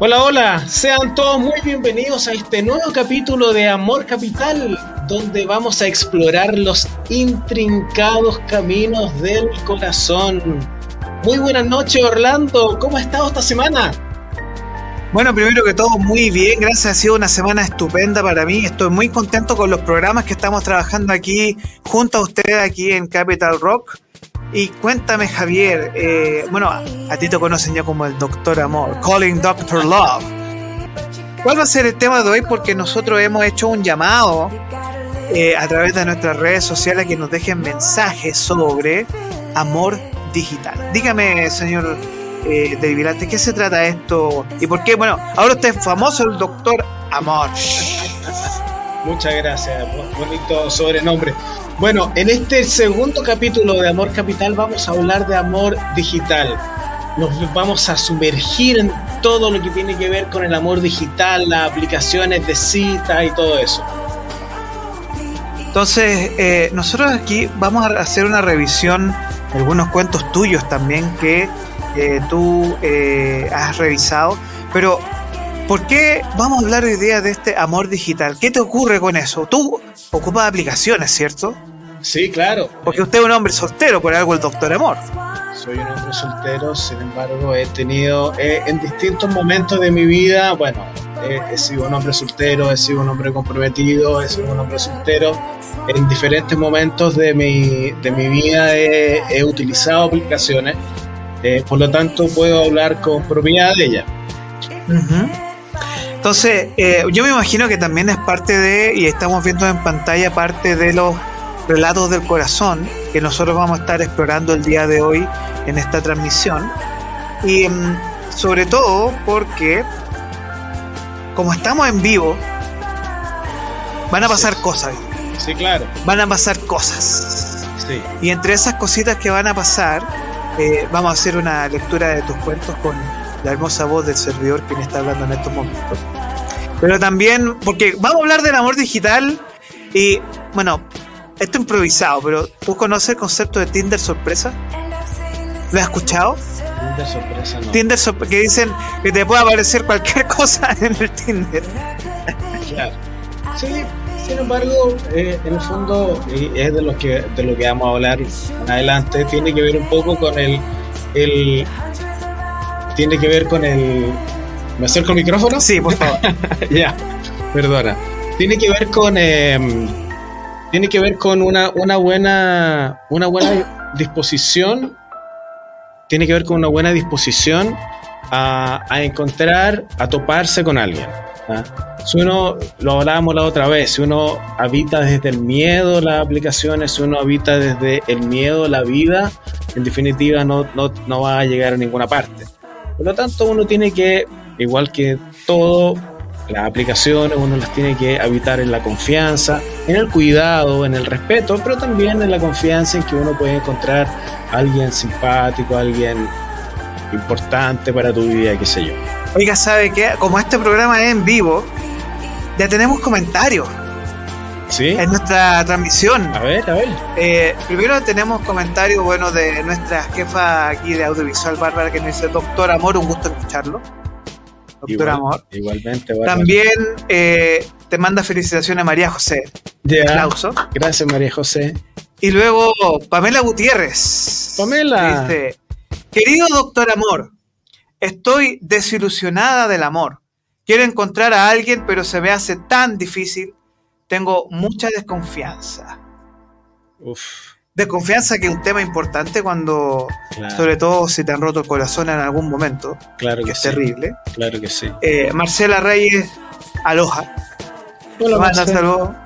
Hola, hola, sean todos muy bienvenidos a este nuevo capítulo de Amor Capital, donde vamos a explorar los intrincados caminos del corazón. Muy buenas noches, Orlando, ¿cómo has estado esta semana? Bueno, primero que todo, muy bien, gracias. Ha sido una semana estupenda para mí. Estoy muy contento con los programas que estamos trabajando aquí junto a ustedes aquí en Capital Rock. Y cuéntame, Javier, eh, bueno, a ti te conocen ya como el Doctor Amor, Calling Doctor Love. ¿Cuál va a ser el tema de hoy? Porque nosotros hemos hecho un llamado eh, a través de nuestras redes sociales que nos dejen mensajes sobre amor digital. Dígame, señor eh, ¿qué se trata esto? ¿Y por qué? Bueno, ahora usted es famoso, el Doctor Amor. Muchas gracias, bonito sobrenombre. Bueno, en este segundo capítulo de Amor Capital vamos a hablar de amor digital. Nos vamos a sumergir en todo lo que tiene que ver con el amor digital, las aplicaciones de cita y todo eso. Entonces, eh, nosotros aquí vamos a hacer una revisión de algunos cuentos tuyos también que eh, tú eh, has revisado, pero ¿por qué vamos a hablar hoy día de este amor digital? ¿Qué te ocurre con eso? Tú ocupas aplicaciones, ¿cierto? Sí, claro. Porque usted es un hombre soltero, por algo el doctor amor. Soy un hombre soltero, sin embargo, he tenido eh, en distintos momentos de mi vida, bueno, he sido un hombre soltero, he sido un hombre comprometido, he sido un hombre soltero. En diferentes momentos de mi, de mi vida he, utilizado aplicaciones, eh, por lo tanto puedo hablar con propiedad de ella. Entonces, eh, yo me imagino que también es parte de, y estamos viendo en pantalla parte de los relatos del corazón que nosotros vamos a estar explorando el día de hoy en esta transmisión. Y mm, sobre todo porque, como estamos en vivo, van a pasar cosas. Sí, claro. Van a pasar cosas. Sí. Y entre esas cositas que van a pasar, eh, vamos a hacer una lectura de tus cuentos con la hermosa voz del servidor quien está hablando en estos momentos. Pero también, porque vamos a hablar del amor digital y, bueno, esto improvisado, pero ¿tú conoces el concepto de Tinder sorpresa? ¿Lo has escuchado? Tinder sorpresa, no. Tinder sorpresa, que dicen que te puede aparecer cualquier cosa en el Tinder. Claro. Sí, sin embargo, eh, en el fondo, es de lo que de lo que vamos a hablar adelante, tiene que ver un poco con el, el tiene que ver con el ¿Me acerco el micrófono? Sí, por favor. ya, perdona. Tiene que ver con eh, tiene que ver con una, una, buena, una buena disposición, tiene que ver con una buena disposición a, encontrar, a toparse con alguien. ¿ah? Si uno, lo hablábamos la otra vez, si uno habita desde el miedo las aplicaciones, si uno habita desde el miedo la vida, en definitiva no, no, no va a llegar a ninguna parte. Por lo tanto, uno tiene que, igual que todo, las aplicaciones uno las tiene que habitar en la confianza, en el cuidado, en el respeto, pero también en la confianza en que uno puede encontrar a alguien simpático, alguien importante para tu vida, qué sé yo. Oiga, ¿sabe qué? Como este programa es en vivo, ya tenemos comentarios. ¿Sí? En nuestra transmisión. A ver, a ver. Eh, primero tenemos comentarios, bueno, de nuestra jefa aquí de audiovisual, Bárbara, que nos dice, doctor Amor, un gusto escucharlo doctor Amor. Igualmente. También eh, te manda felicitaciones María José. De aplauso. Gracias, María José. Y luego Pamela Gutiérrez. Pamela. Dice, querido doctor Amor, estoy desilusionada del amor. Quiero encontrar a alguien, pero se me hace tan difícil. Tengo mucha desconfianza. Uf desconfianza que es un tema importante cuando, sobre todo si te han roto el corazón en algún momento, claro que, es terrible. Claro que sí. Eh, Marcela Reyes, aloja. Hola, Marcela.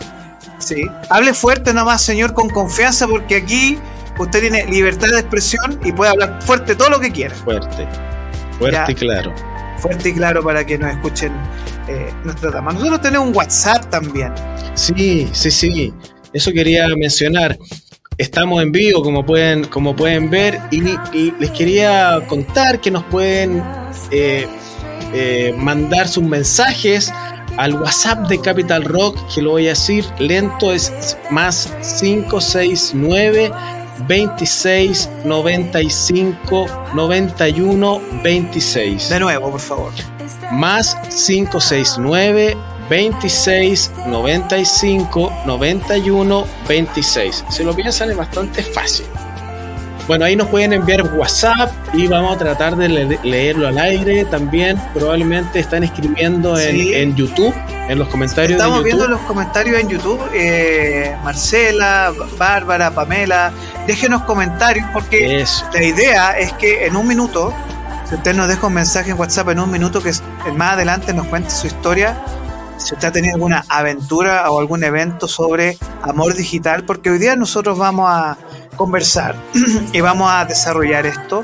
Sí. Hable fuerte nomás, señor, con confianza, porque aquí usted tiene libertad de expresión y puede hablar fuerte todo lo que quiera. Fuerte. Fuerte y claro. Fuerte y claro para que nos escuchen eh, nuestra dama. Nosotros tenemos un WhatsApp también. Sí, sí, sí. Eso quería mencionar. Estamos en vivo, como pueden, como pueden ver, y, les quería contar que nos pueden eh, eh, mandar sus mensajes al WhatsApp de Capital Rock, que lo voy a decir lento, es más 569 2695 91 26. De nuevo, por favor. más 569 26 95 91 26. Si lo piensan es bastante fácil. Bueno, ahí nos pueden enviar WhatsApp y vamos a tratar de leerlo al aire. También probablemente están escribiendo en, YouTube, en los comentarios. Estamos viendo los comentarios en YouTube. Eh, Marcela, Bárbara, Pamela, déjenos comentarios porque la idea es que en un minuto, si usted nos deja un mensaje en WhatsApp en un minuto, que más adelante nos cuente su historia, si usted ha tenido alguna aventura o algún evento sobre amor digital, porque hoy día nosotros vamos a conversar y vamos a desarrollar esto,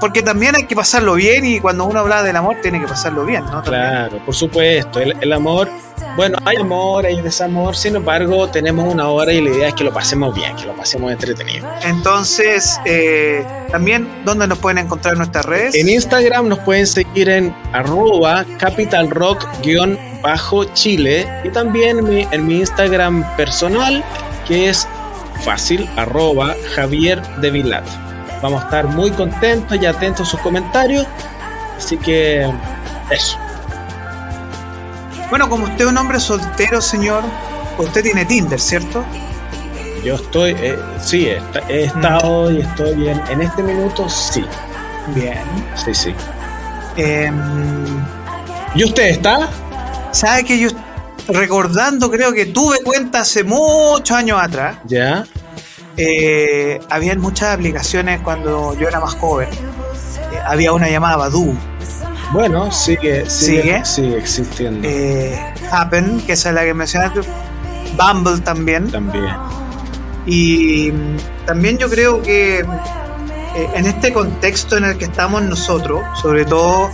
porque también hay que pasarlo bien y cuando uno habla del amor tiene que pasarlo bien, ¿no? Claro, por supuesto, el, amor, bueno, hay amor, hay desamor, sin embargo tenemos una hora y la idea es que lo pasemos bien, que lo pasemos entretenido. Entonces, eh, también, ¿dónde nos pueden encontrar en nuestras redes? En Instagram nos pueden seguir en arroba capitalrock-chile y también en mi, en mi Instagram personal que es fácil, arroba Javier de Vilat. Vamos a estar muy contentos y atentos a sus comentarios. Así que eso. Bueno, como usted es un hombre soltero, señor, usted tiene Tinder, ¿cierto? Yo estoy, eh, sí, he, estado y estoy bien. En este minuto, sí. Bien. Sí, sí. Em, ¿Y usted está? ¿Sabe que yo recordando, creo que tuve cuenta hace muchos años atrás. Ya. Eh, habían muchas aplicaciones cuando yo era más joven. Eh, había una llamada Badu. Bueno, sigue, sigue, sigue, existiendo. Eh, Happen, que es la que mencionaste. Bumble también. También. Y también yo creo que en este contexto en el que estamos nosotros, sobre todo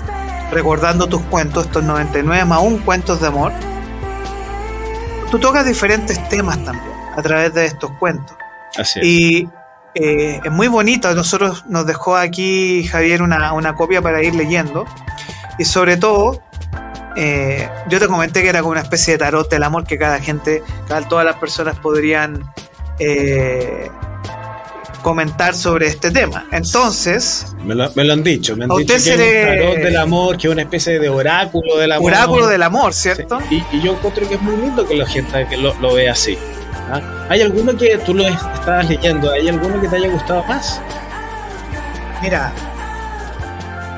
recordando tus cuentos, estos 99 más un cuentos de amor, tú tocas diferentes temas también a través de estos cuentos. Así es. Y eh, es muy bonito. Nosotros nos dejó aquí Javier una, copia para ir leyendo. Y sobre todo, eh, yo te comenté que era como una especie de tarot del amor que cada gente, cada, todas las personas podrían eh, comentar sobre este tema. Entonces. Me lo, han dicho, me han dicho que es un tarot del amor, que es una especie de oráculo del amor. Oráculo del amor, ¿cierto? Y, yo encuentro que es muy lindo que la gente que lo, lo vea así. ¿ah? ¿Hay alguno que tú lo estabas leyendo? ¿Hay alguno que te haya gustado más? Mira,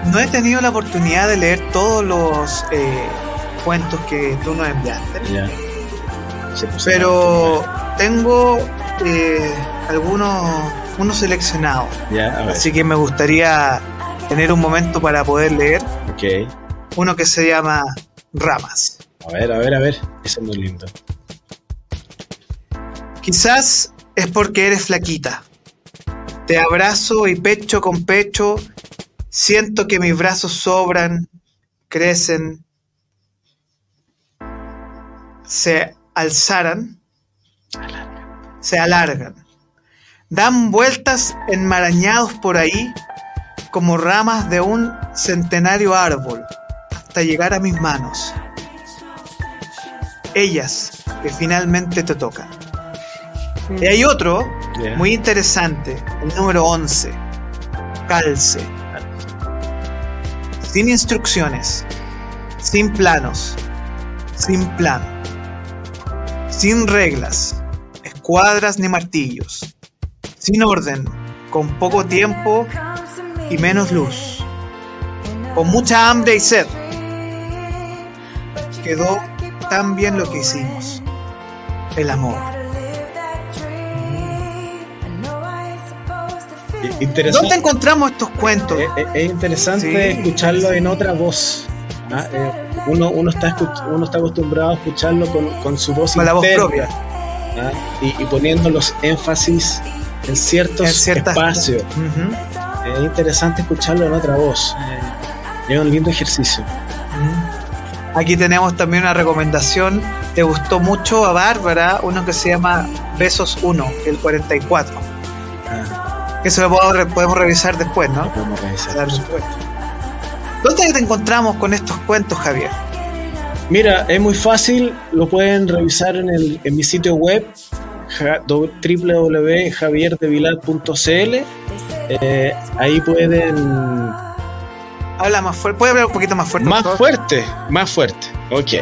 no he tenido la oportunidad de leer todos los eh, cuentos que tú nos enviaste. Pero tengo eh, algunos uno seleccionado. Así que me gustaría tener un momento para poder leer. Okay. Uno que se llama Ramas. A ver, a ver, a ver. Ese es muy lindo. Quizás es porque eres flaquita. Te abrazo y pecho con pecho. Siento que mis brazos sobran, crecen, se alzaran, se alargan dan vueltas enmarañados por ahí como ramas de un centenario árbol hasta llegar a mis manos. Ellas que finalmente te tocan. Y hay otro muy interesante, el número 11, calce. Sin instrucciones, sin planos, sin plan, sin reglas, escuadras ni martillos sin orden, con poco tiempo y menos luz, con mucha hambre y sed. Quedó tan bien lo que hicimos, el amor. ¿Dónde encontramos estos cuentos? Es, interesante escucharlo en otra voz. ¿ah? Eh, uno, uno, está uno está acostumbrado a escucharlo con, su voz con la voz propia. ¿ah? y, y, poniendo los énfasis en ciertos espacios. Es interesante escucharlo en otra voz. es un lindo ejercicio. Aquí tenemos también una recomendación. Te gustó mucho a Bárbara uno que se llama Besos 1, el 44. Ah. Que eso lo podemos, revisar después, ¿no? podemos revisar. ¿Dónde te encontramos con estos cuentos, Javier? Mira, es muy fácil, lo pueden revisar en, el, en mi sitio web www.javierdevilar.cl. Eh, ahí pueden Habla más fuerte. ¿Puede hablar un poquito más fuerte? Más fuerte, más fuerte. Ok.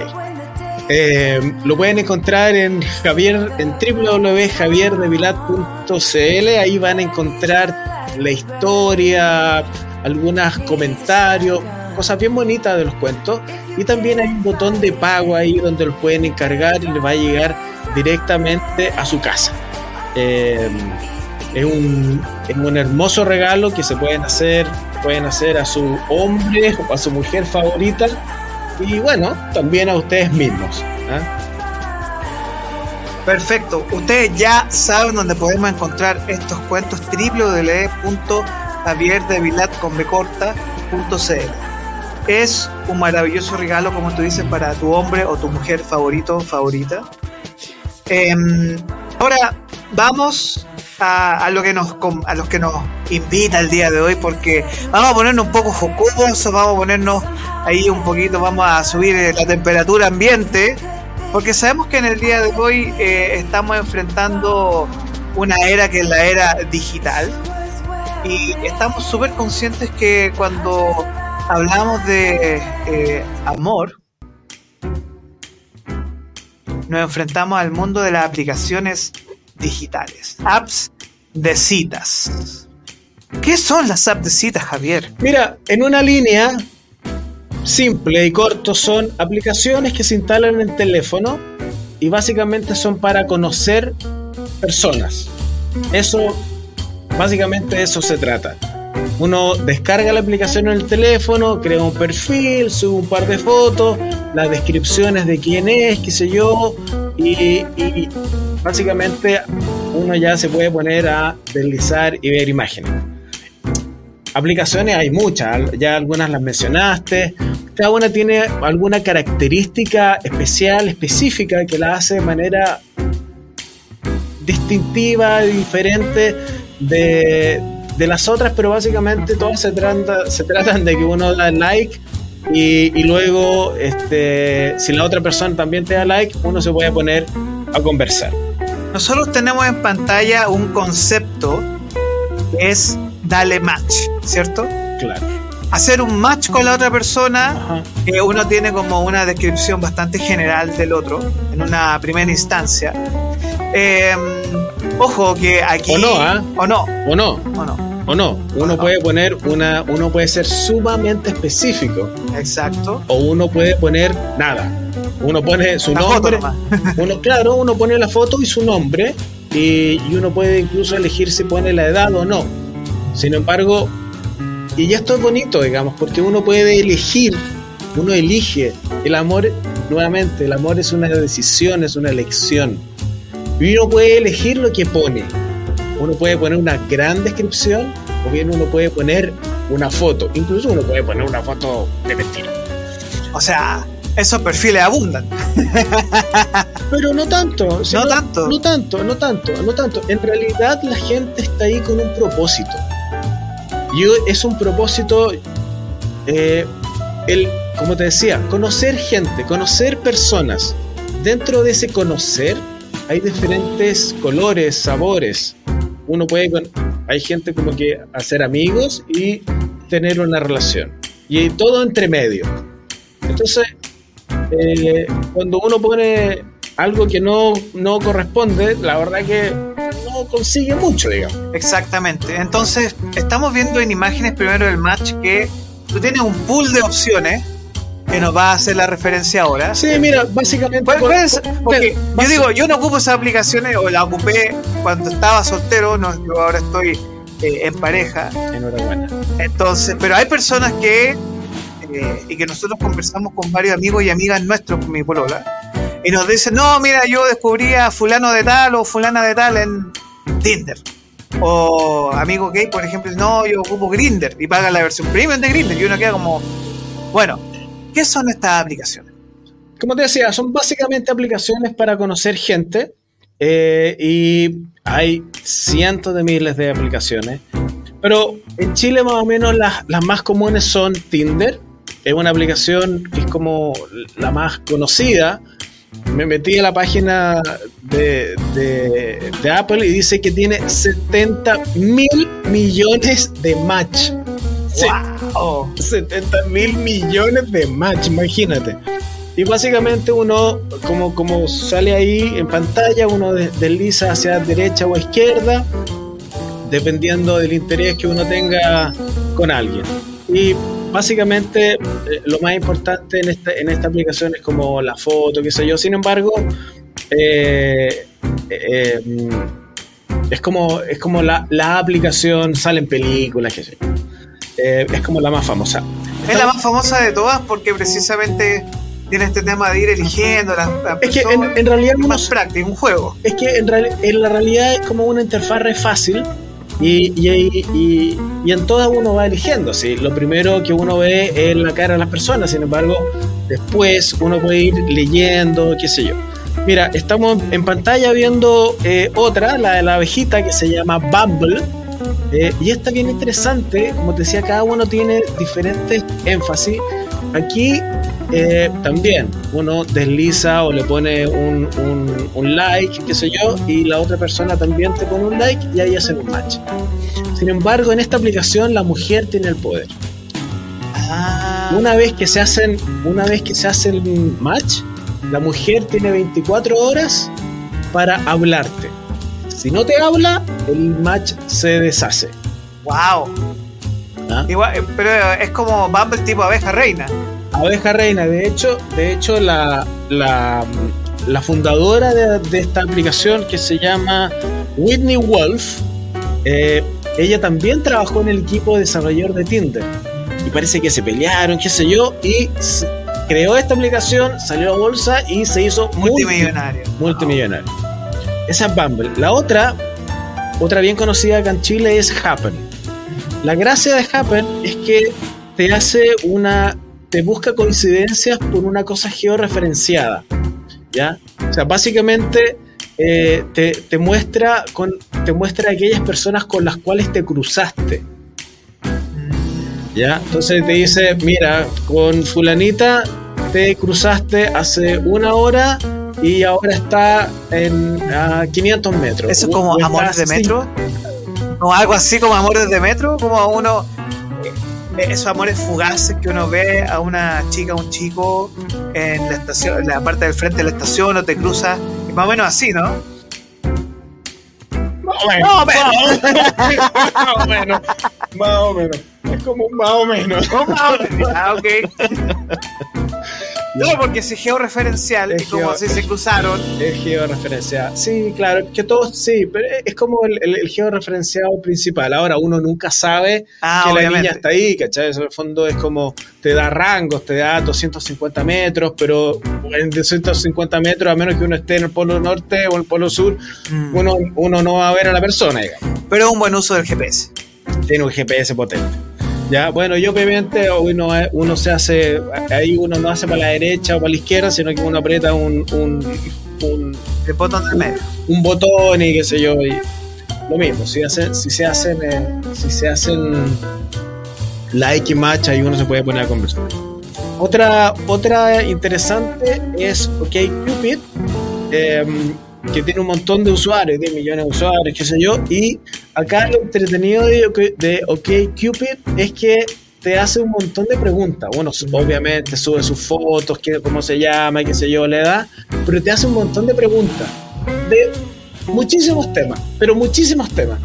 Eh, lo pueden encontrar en Javier, en www.javierdevilat.cl. Ahí van a encontrar la historia, algunos comentarios, cosas bien bonitas de los cuentos. Y también hay un botón de pago ahí donde lo pueden encargar y le va a llegar directamente a su casa. Eh, es, un, es un hermoso regalo que se pueden hacer, pueden hacer a su hombre o a su mujer favorita y bueno, también a ustedes mismos. ¿ah? Perfecto. Ustedes ya saben dónde podemos encontrar estos cuentos www.javierdevilat.cl. Es un maravilloso regalo, como tú dices, para tu hombre o tu mujer favorito favorita. Em, ahora vamos a, lo que nos a los que nos invita el día de hoy porque vamos a ponernos un poco jocosos, vamos a ponernos ahí un poquito, vamos a subir eh, la temperatura ambiente porque sabemos que en el día de hoy eh, estamos enfrentando una era que es la era digital y estamos súper conscientes que cuando hablamos de eh, amor nos enfrentamos al mundo de las aplicaciones digitales, apps de citas. ¿Qué son las apps de citas, Javier? Mira, en una línea simple y corto son aplicaciones que se instalan en el teléfono y básicamente son para conocer personas. Eso, básicamente eso se trata. Uno descarga la aplicación en el teléfono, crea un perfil, sube un par de fotos, las descripciones de quién es, qué sé yo, y, básicamente uno ya se puede poner a deslizar y ver imágenes. Aplicaciones hay muchas, ya algunas las mencionaste. Cada una tiene alguna característica especial, específica, que la hace de manera distintiva, diferente de, de las otras, pero básicamente todas se, trata, se tratan de que uno da like y, y, luego, este, si la otra persona también te da like, uno se puede poner a conversar. Nosotros tenemos en pantalla un concepto que es dale match, ¿cierto? Claro. Hacer un match con la otra persona, que uno tiene como una descripción bastante general del otro, en una primera instancia. Eh, ojo que aquí... O no, ¿eh? O no. O no. O no o no. Uno puede poner una, uno puede ser sumamente específico. Exacto. O uno puede poner nada. Uno pone su nombre. uno, claro, uno pone la foto y su nombre. Y, y, uno puede incluso elegir si pone la edad o no. Sin embargo, y ya esto es bonito, digamos, porque uno puede elegir, uno elige. El amor, nuevamente, el amor es una decisión, es una elección. Y uno puede elegir lo que pone uno puede poner una gran descripción o bien uno puede poner una foto. Incluso uno puede poner una foto de mentira. O sea, esos perfiles abundan. Pero no tanto. no tanto. No tanto, no tanto, no tanto. En realidad la gente está ahí con un propósito. Y es un propósito, eh, el, como te decía, conocer gente, conocer personas. Dentro de ese conocer hay diferentes colores, sabores uno puede con, hay gente como que hacer amigos y tener una relación. Y todo entre medio. Entonces, eh, cuando uno pone algo que no, no corresponde, la verdad que no consigue mucho, digamos. Exactamente. Entonces, estamos viendo en imágenes primero el match que tú tienes un pool de opciones que nos va a hacer la referencia ahora. Sí, mira, básicamente. Pues, porque yo digo, yo no ocupo esas aplicaciones o la ocupé cuando estaba soltero, no, yo ahora estoy eh, en pareja. Enhorabuena. Entonces, pero hay personas que, eh, y que nosotros conversamos con varios amigos y amigas nuestros, con mi polola, y nos dicen, no, mira, yo descubrí a fulano de tal o fulana de tal en Tinder. O amigo gay, por ejemplo, no, yo ocupo Grinder y paga la versión premium de Grinder y uno queda como, bueno, ¿Qué son estas aplicaciones? Como te decía, son básicamente aplicaciones para conocer gente eh, y hay cientos de miles de aplicaciones. Pero en Chile más o menos las, más comunes son Tinder, es una aplicación que es como la más conocida. Me metí a la página de, de Apple y dice que tiene 70 mil millones de match. Sí. ¡Wow! 70 mil millones de match, imagínate. Y básicamente uno, como, como sale ahí en pantalla, uno desliza hacia derecha o izquierda, dependiendo del interés que uno tenga con alguien. Y básicamente eh, lo más importante en esta, en esta aplicación es como la foto, qué sé yo. Sin embargo, eh, eh, mm, es como, es como la, la aplicación, salen películas, qué sé yo. Es como la más famosa. Es la más famosa de todas porque precisamente tiene este tema de ir eligiendo las, Es que en, realidad es más práctico, un juego. Es que en, en la realidad es como una interfaz re fácil y, y, y, en todas uno va eligiendo. ¿sí? Lo primero que uno ve es la cara de las personas, sin embargo, después uno puede ir leyendo, qué sé yo. Mira, estamos en pantalla viendo eh, otra, la de la abejita, que se llama Bumble. Eh, y esta bien interesante, como te decía, cada uno tiene diferentes énfasis. Aquí eh, también uno desliza o le pone un, un, like, qué sé yo, y la otra persona también te pone un like y ahí hacen un match. Sin embargo, en esta aplicación la mujer tiene el poder. Ah. Una vez que se hacen, una vez que se hacen match, la mujer tiene 24 horas para hablarte. Si no te habla, el match se deshace. Wow. ¿Ah? Igual, eh, pero es como Bumble tipo abeja reina. Abeja Reina, de hecho, de hecho la, la, fundadora de, esta aplicación que se llama Whitney Wolf, eh, ella también trabajó en el equipo desarrollador de Tinder. Y parece que se pelearon, qué sé yo, y creó esta aplicación, salió a bolsa y se hizo multimillonario. Multimillonario. Esa es Bumble. La otra, otra bien conocida acá en Chile es Happen. La gracia de Happen es que te hace una te busca coincidencias por una cosa georreferenciada. ¿Ya? O sea, básicamente eh, te, muestra con, te muestra aquellas personas con las cuales te cruzaste. ¿Ya? Entonces te dice, mira, con fulanita te cruzaste hace una hora y ahora está en a 500 metros. ¿Eso es como amores de metro? ¿O algo así como amores de metro? Como uno esos amores fugaces que uno ve a una chica, un chico en la estación, en la parte del frente de la estación o te cruza, y más o menos así, ¿no? Más o menos. Más o menos. Más o menos. Es como un más o menos. Más o menos. Ah, ok. No, porque es georreferencial, es como si se cruzaron. Es georreferencial. Sí, claro, que todos, sí, pero es como el, el, georreferenciado principal. Ahora uno nunca sabe ah, que la niña está ahí, ¿cachai? Eso en el fondo es como te da rangos, te da 250 metros, pero en 250 metros, a menos que uno esté en el polo norte o en el polo sur, mm. uno, uno no va a ver a la persona, digamos. Pero es un buen uso del GPS. Tiene un GPS potente. Ya, bueno, yo obviamente uno, uno se hace, ahí uno no hace para la derecha o para la izquierda, sino que uno aprieta un, un, un el botón del medio. Un botón y qué sé yo. Y lo mismo, si, hacen, si se hacen, eh, si se hacen like y match, ahí uno se puede poner a conversar. Otra, otra interesante es OkCupid. Eh, que tiene un montón de usuarios, 10 millones de usuarios, qué sé yo, y acá lo entretenido de, de OkCupid es que te hace un montón de preguntas. Bueno, obviamente sube sus fotos, qué, cómo se llama, qué sé yo, le da, pero te hace un montón de preguntas de muchísimos temas, pero muchísimos temas.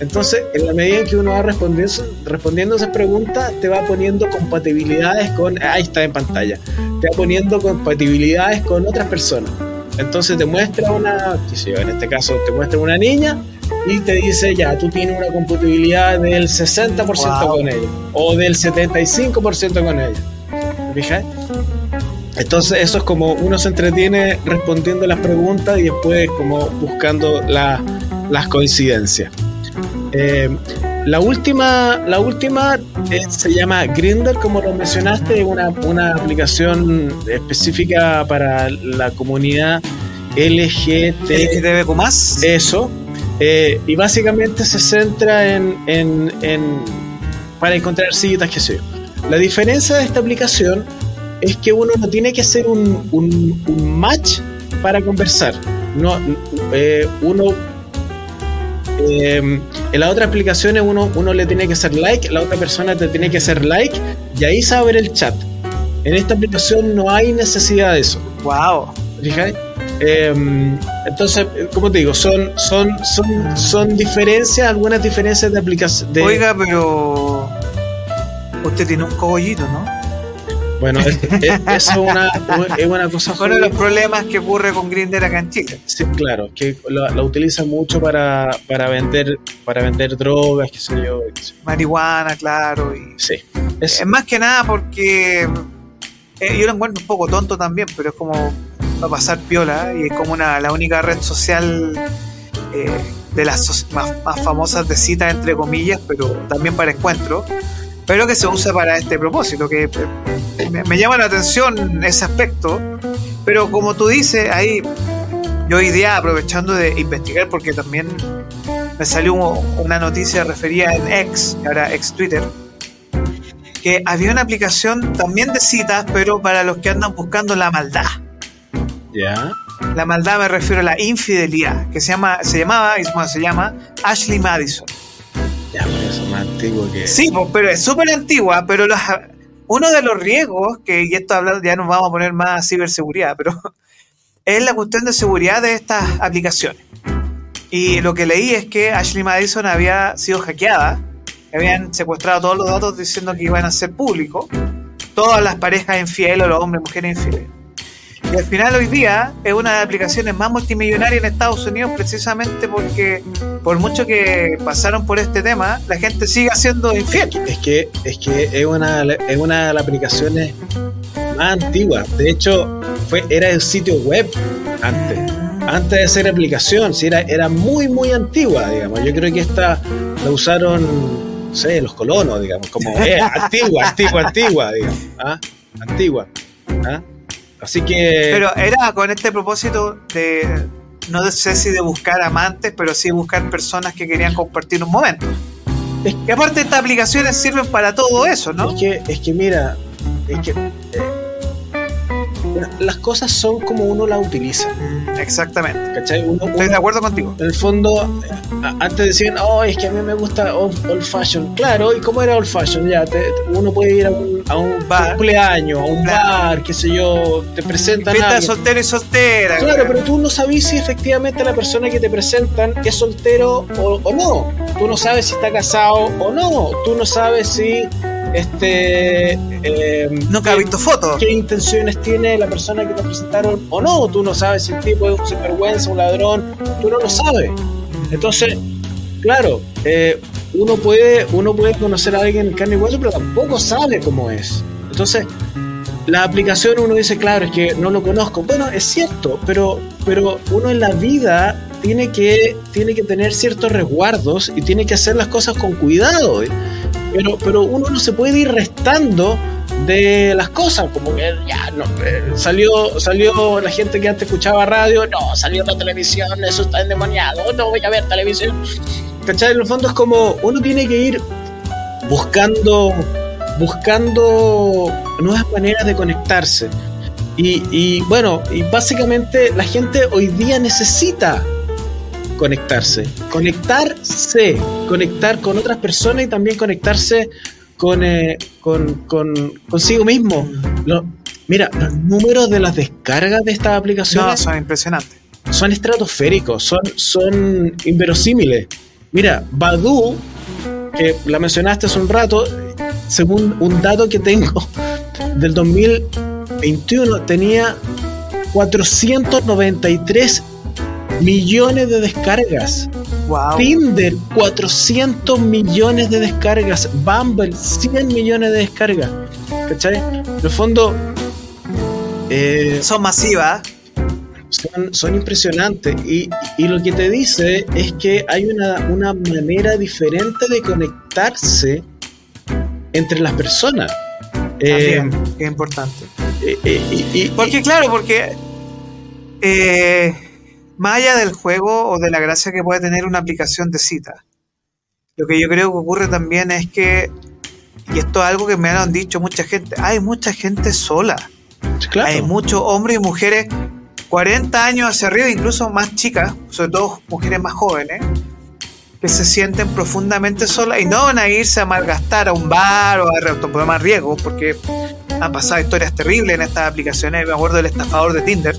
Entonces, en la medida en que uno va respondiendo, respondiendo esas preguntas, te va poniendo compatibilidades con, ahí está en pantalla, te va poniendo compatibilidades con otras personas. Entonces te muestra una, en este caso te muestra una niña y te dice, ya, tú tienes una compatibilidad del 60% con ella o del 75% con ella. ¿Fijas? Entonces eso es como uno se entretiene respondiendo las preguntas y después como buscando las coincidencias. Eh, la última, la última eh, se llama Grinder, como lo mencionaste, una, una aplicación específica para la comunidad LGTB más. Eso. Eh, y básicamente se centra en, en, en para encontrar citas, que sé La diferencia de esta aplicación es que uno no tiene que hacer un, un, match para conversar. No, eh, uno eh, en las otras aplicaciones uno, uno le tiene que hacer like, la otra persona te tiene que hacer like y ahí se va a ver el chat. En esta aplicación no hay necesidad de eso. Wow. ¿Fijáis? Eh, entonces, como te digo, son, son, son, son diferencias, algunas diferencias de aplicación. de- Oiga, pero usted tiene un cogollito, ¿no? Bueno, es- es- eso es una, es una cosa Uno de los problemas que ocurre con Grindr acá en Chile. Sí, claro, que la, la utilizan mucho para, para vender para vender drogas, qué sé yo. qué sé. Marihuana, claro. Y... Sí. Es, Es más que nada porque eh, yo lo encuentro un poco tonto también, pero es como va a pasar piola y es como una, la única red social eh, de las más, más famosas de citas, entre comillas, pero también para encuentro, pero que se usa para este propósito, que eh, me, me llama la atención ese aspecto, pero como tú dices, ahí yo hoy día aprovechando de investigar, porque también me salió una noticia referida en X, ahora ex Twitter, que había una aplicación también de citas, pero para los que andan buscando la maldad. ya. La maldad me refiero a la infidelidad, que se llama, se llamaba, y bueno, se llama Ashley Madison. Ya, eso es más antiguo que. Sí, pero es súper antigua, pero uno de los riesgos, que y esto hablando, ya nos vamos a poner más ciberseguridad, pero es la cuestión de seguridad de estas aplicaciones. Y lo que leí es que Ashley Madison había sido hackeada, habían secuestrado todos los datos diciendo que iban a ser públicos, todas las parejas infieles o los hombres y mujeres infieles. Y al final hoy día es una de las aplicaciones más multimillonarias en Estados Unidos precisamente porque por mucho que pasaron por este tema, la gente sigue siendo infiel. Es que, es que es una, es una de las aplicaciones más antiguas. De hecho, fue, era el sitio web antes. Antes de ser aplicación, sí, era, era muy, muy antigua, digamos. Yo creo que esta la usaron, no sé, los colonos, digamos, como eh, antigua, antigua, antigua, digamos. ¿ah? Antigua. ¿ah? Así que. Pero era con este propósito de, no sé si de buscar amantes, pero sí buscar personas que querían compartir un momento. Es Y aparte estas aplicaciones sirven para todo eso, ¿no? Es que, es que mira, es que eh, las cosas son como uno las utiliza. Exactamente. ¿Cachai? Uno, Estoy de acuerdo contigo. en el fondo, eh, antes decían, oh, es que a mí me gusta old, fashion. Claro, ¿y cómo era old fashion? Ya, te- uno puede ir a un, a un Bar. cumpleaños, a un Claro. bar, qué sé yo, te presentan Fiesta soltero y soltera. Claro, pero tú no sabes si efectivamente la persona que te presentan es soltero o, o no. Tú no sabes si está casado o no. Tú no sabes si este eh, Nunca he visto fotos. qué intenciones tiene la persona que te presentaron o no. Tú no sabes si el tipo es un sinvergüenza, un ladrón. Tú no lo sabes. Entonces, claro, eh, uno, puede, uno puede conocer a alguien en carne y hueso, pero tampoco sabe cómo es. Entonces, la aplicación uno dice, claro, es que no lo conozco. Bueno, es cierto, pero, pero uno en la vida tiene que, tiene que tener ciertos resguardos y tiene que hacer las cosas con cuidado. Pero, pero uno no se puede ir restando de las cosas, como que ya no, eh, salió, salió la gente que antes escuchaba radio, no, salió la televisión, eso está endemoniado, no voy a ver televisión. ¿Cachai? En el fondo es como uno tiene que ir buscando, buscando nuevas maneras de conectarse. Y, y, bueno, y básicamente la gente hoy día necesita conectarse, conectarse, conectar con otras personas y también conectarse con, eh, con, con consigo mismo. Lo- mira, los números de las descargas de estas No, aplicaciones son impresionantes. son estratosféricos, son, son inverosímiles. Mira, Badu, que la mencionaste hace un rato, según un dato que tengo del 2021, tenía 493 millones de descargas. Wow. Tinder, 400 millones de descargas. Bumble, 100 millones de descargas. ¿Cachai? En el fondo, eh, Son masivas. son, son impresionantes. Y, y lo que te dice es que hay una, una manera diferente de conectarse entre las personas. Eh, También, importante. eh, eh, Porque claro, porque eh, más allá del juego o de la gracia que puede tener una aplicación de cita, lo que yo creo que ocurre también es que, y esto es algo que me han dicho mucha gente, hay mucha gente sola, claro, hay muchos hombres y mujeres 40 años hacia arriba, incluso más chicas, sobre todo mujeres más jóvenes, que se sienten profundamente solas y no van a irse a malgastar a un bar o a tomar más riesgos porque han pasado historias terribles en estas aplicaciones. Me acuerdo del estafador de Tinder.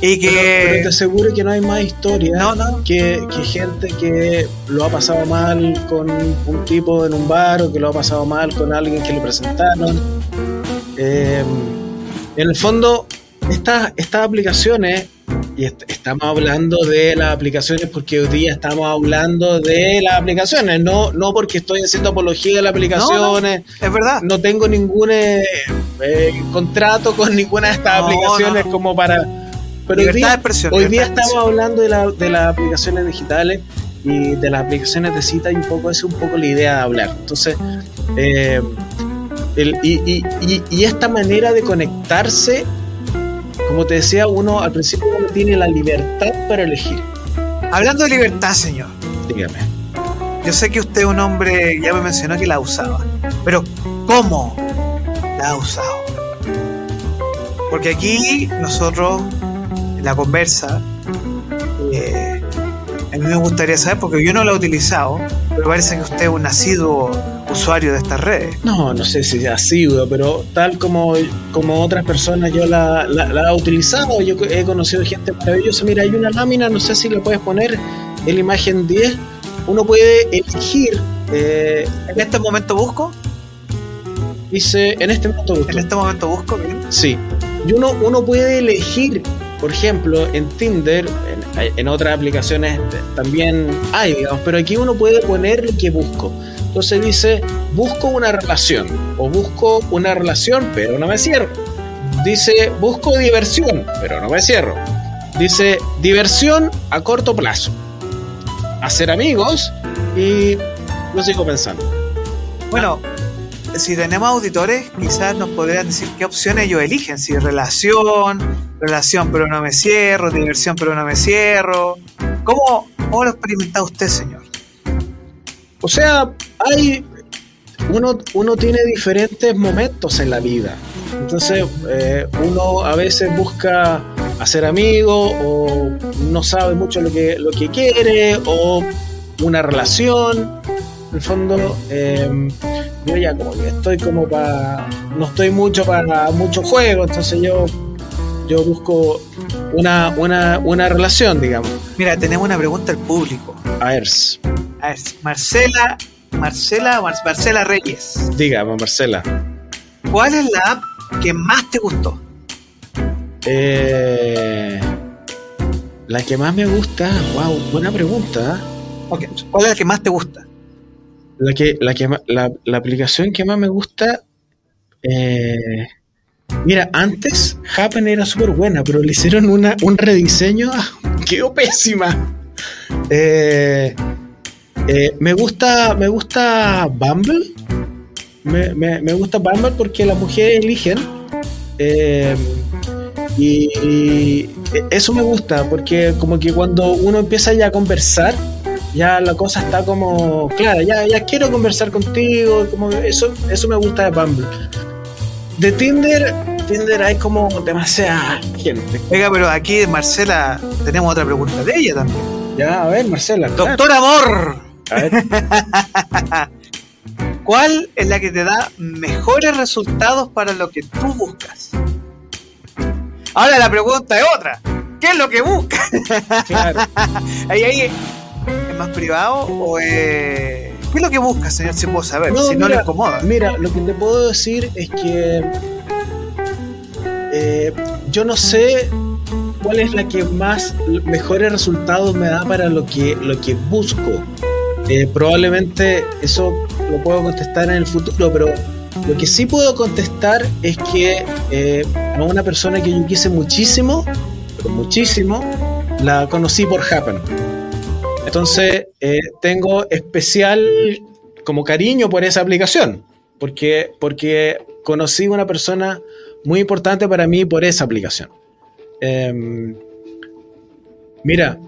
Y que. Pero, te aseguro que no hay más historias Que, gente que lo ha pasado mal con un tipo en un bar o que lo ha pasado mal con alguien que le presentaron. Eh, en el fondo, estas, estas aplicaciones y estamos hablando de las aplicaciones porque hoy día estamos hablando de las aplicaciones, no, no porque estoy haciendo apología de las aplicaciones. es verdad. No tengo ningún eh, eh, contrato con ninguna de estas aplicaciones como para... Pero hoy día, hoy día estamos hablando de, la, de las aplicaciones digitales y de las aplicaciones de cita y un poco es un poco la idea de hablar. Entonces, eh, el, y, y, y, esta manera de conectarse como te decía, uno al principio uno tiene la libertad para elegir. Hablando de libertad, señor. Dígame. Yo sé que usted es un hombre, ya me mencionó que la usaba. Pero, ¿cómo la ha usado? Porque aquí nosotros, la conversa, eh, a mí me gustaría saber, porque yo no la he utilizado, pero parece que usted es un nacido usuario de estas redes. No, no sé si ha sido, pero tal como, como otras personas yo la, la, he utilizado, yo he conocido gente maravillosa. Mira, hay una lámina, no sé si le puedes poner en la imagen 10. Uno puede elegir. Eh, ¿En este momento busco? Dice, en este momento busco. ¿En este momento busco? Sí. Y uno, uno puede elegir, por ejemplo, en Tinder, en, en otras aplicaciones también hay, digamos, pero aquí uno puede poner lo que busco. Entonces dice, busco una relación o busco una relación, pero no me cierro. Dice, busco diversión, pero no me cierro. Dice, diversión a corto plazo. Hacer amigos y lo sigo pensando. Bueno, si tenemos auditores, quizás nos podrían decir qué opciones ellos eligen. Si relación, relación pero no me cierro, diversión pero no me cierro. ¿Cómo, cómo lo experimenta usted, señor? O sea, hay. Uno, uno tiene diferentes momentos en la vida. Entonces, eh, uno a veces busca hacer amigos o no sabe mucho lo que, lo que quiere o una relación. En el fondo, em, yo ya como que estoy como para. No estoy mucho para mucho juego, entonces yo, yo busco una, una, una relación, digamos. Mira, tenemos una pregunta al público. A ver. A ver, Marcela, Marcela, Marcela Reyes. Dígame, Marcela. ¿Cuál es la app que más te gustó? Eh, la que más me gusta, wow, buena pregunta. Okay. ¿Cuál es la que más te gusta? La que, la que la, la aplicación que más me gusta, eh, mira, antes Happen era súper buena, pero le hicieron una, un rediseño, quedó pésima. Eh, eh, me gusta, me gusta Bumble. Me, gusta Bumble porque las mujeres eligen. Eh, y, eso me gusta porque como que cuando uno empieza ya a conversar, ya la cosa está como clara, ya, ya quiero conversar contigo, como eso, eso me gusta de Bumble. De Tinder, Tinder hay como demasiada gente. Venga, pero aquí Marcela tenemos otra pregunta de ella también. Ya, a ver, Marcela. Doctor Amor. ¿Cuál es la que te da mejores resultados para lo que tú buscas? Ahora la pregunta es otra. ¿Qué es lo que buscas? Claro. ahí, ahí, ¿Es más privado o es... ¿Qué es lo que buscas, señor? Si puedo saber, si no le incomoda. Mira, lo que te puedo decir es que eh, yo no sé cuál es la que más mejores resultados me da para lo que, lo que busco. Eh, probablemente eso lo puedo contestar en el futuro, pero lo que sí puedo contestar es que eh, a una persona que yo quise muchísimo, pero muchísimo, la conocí por Happen. Entonces eh, tengo especial como cariño por esa aplicación, porque, porque conocí una persona muy importante para mí por esa aplicación. Em, mira,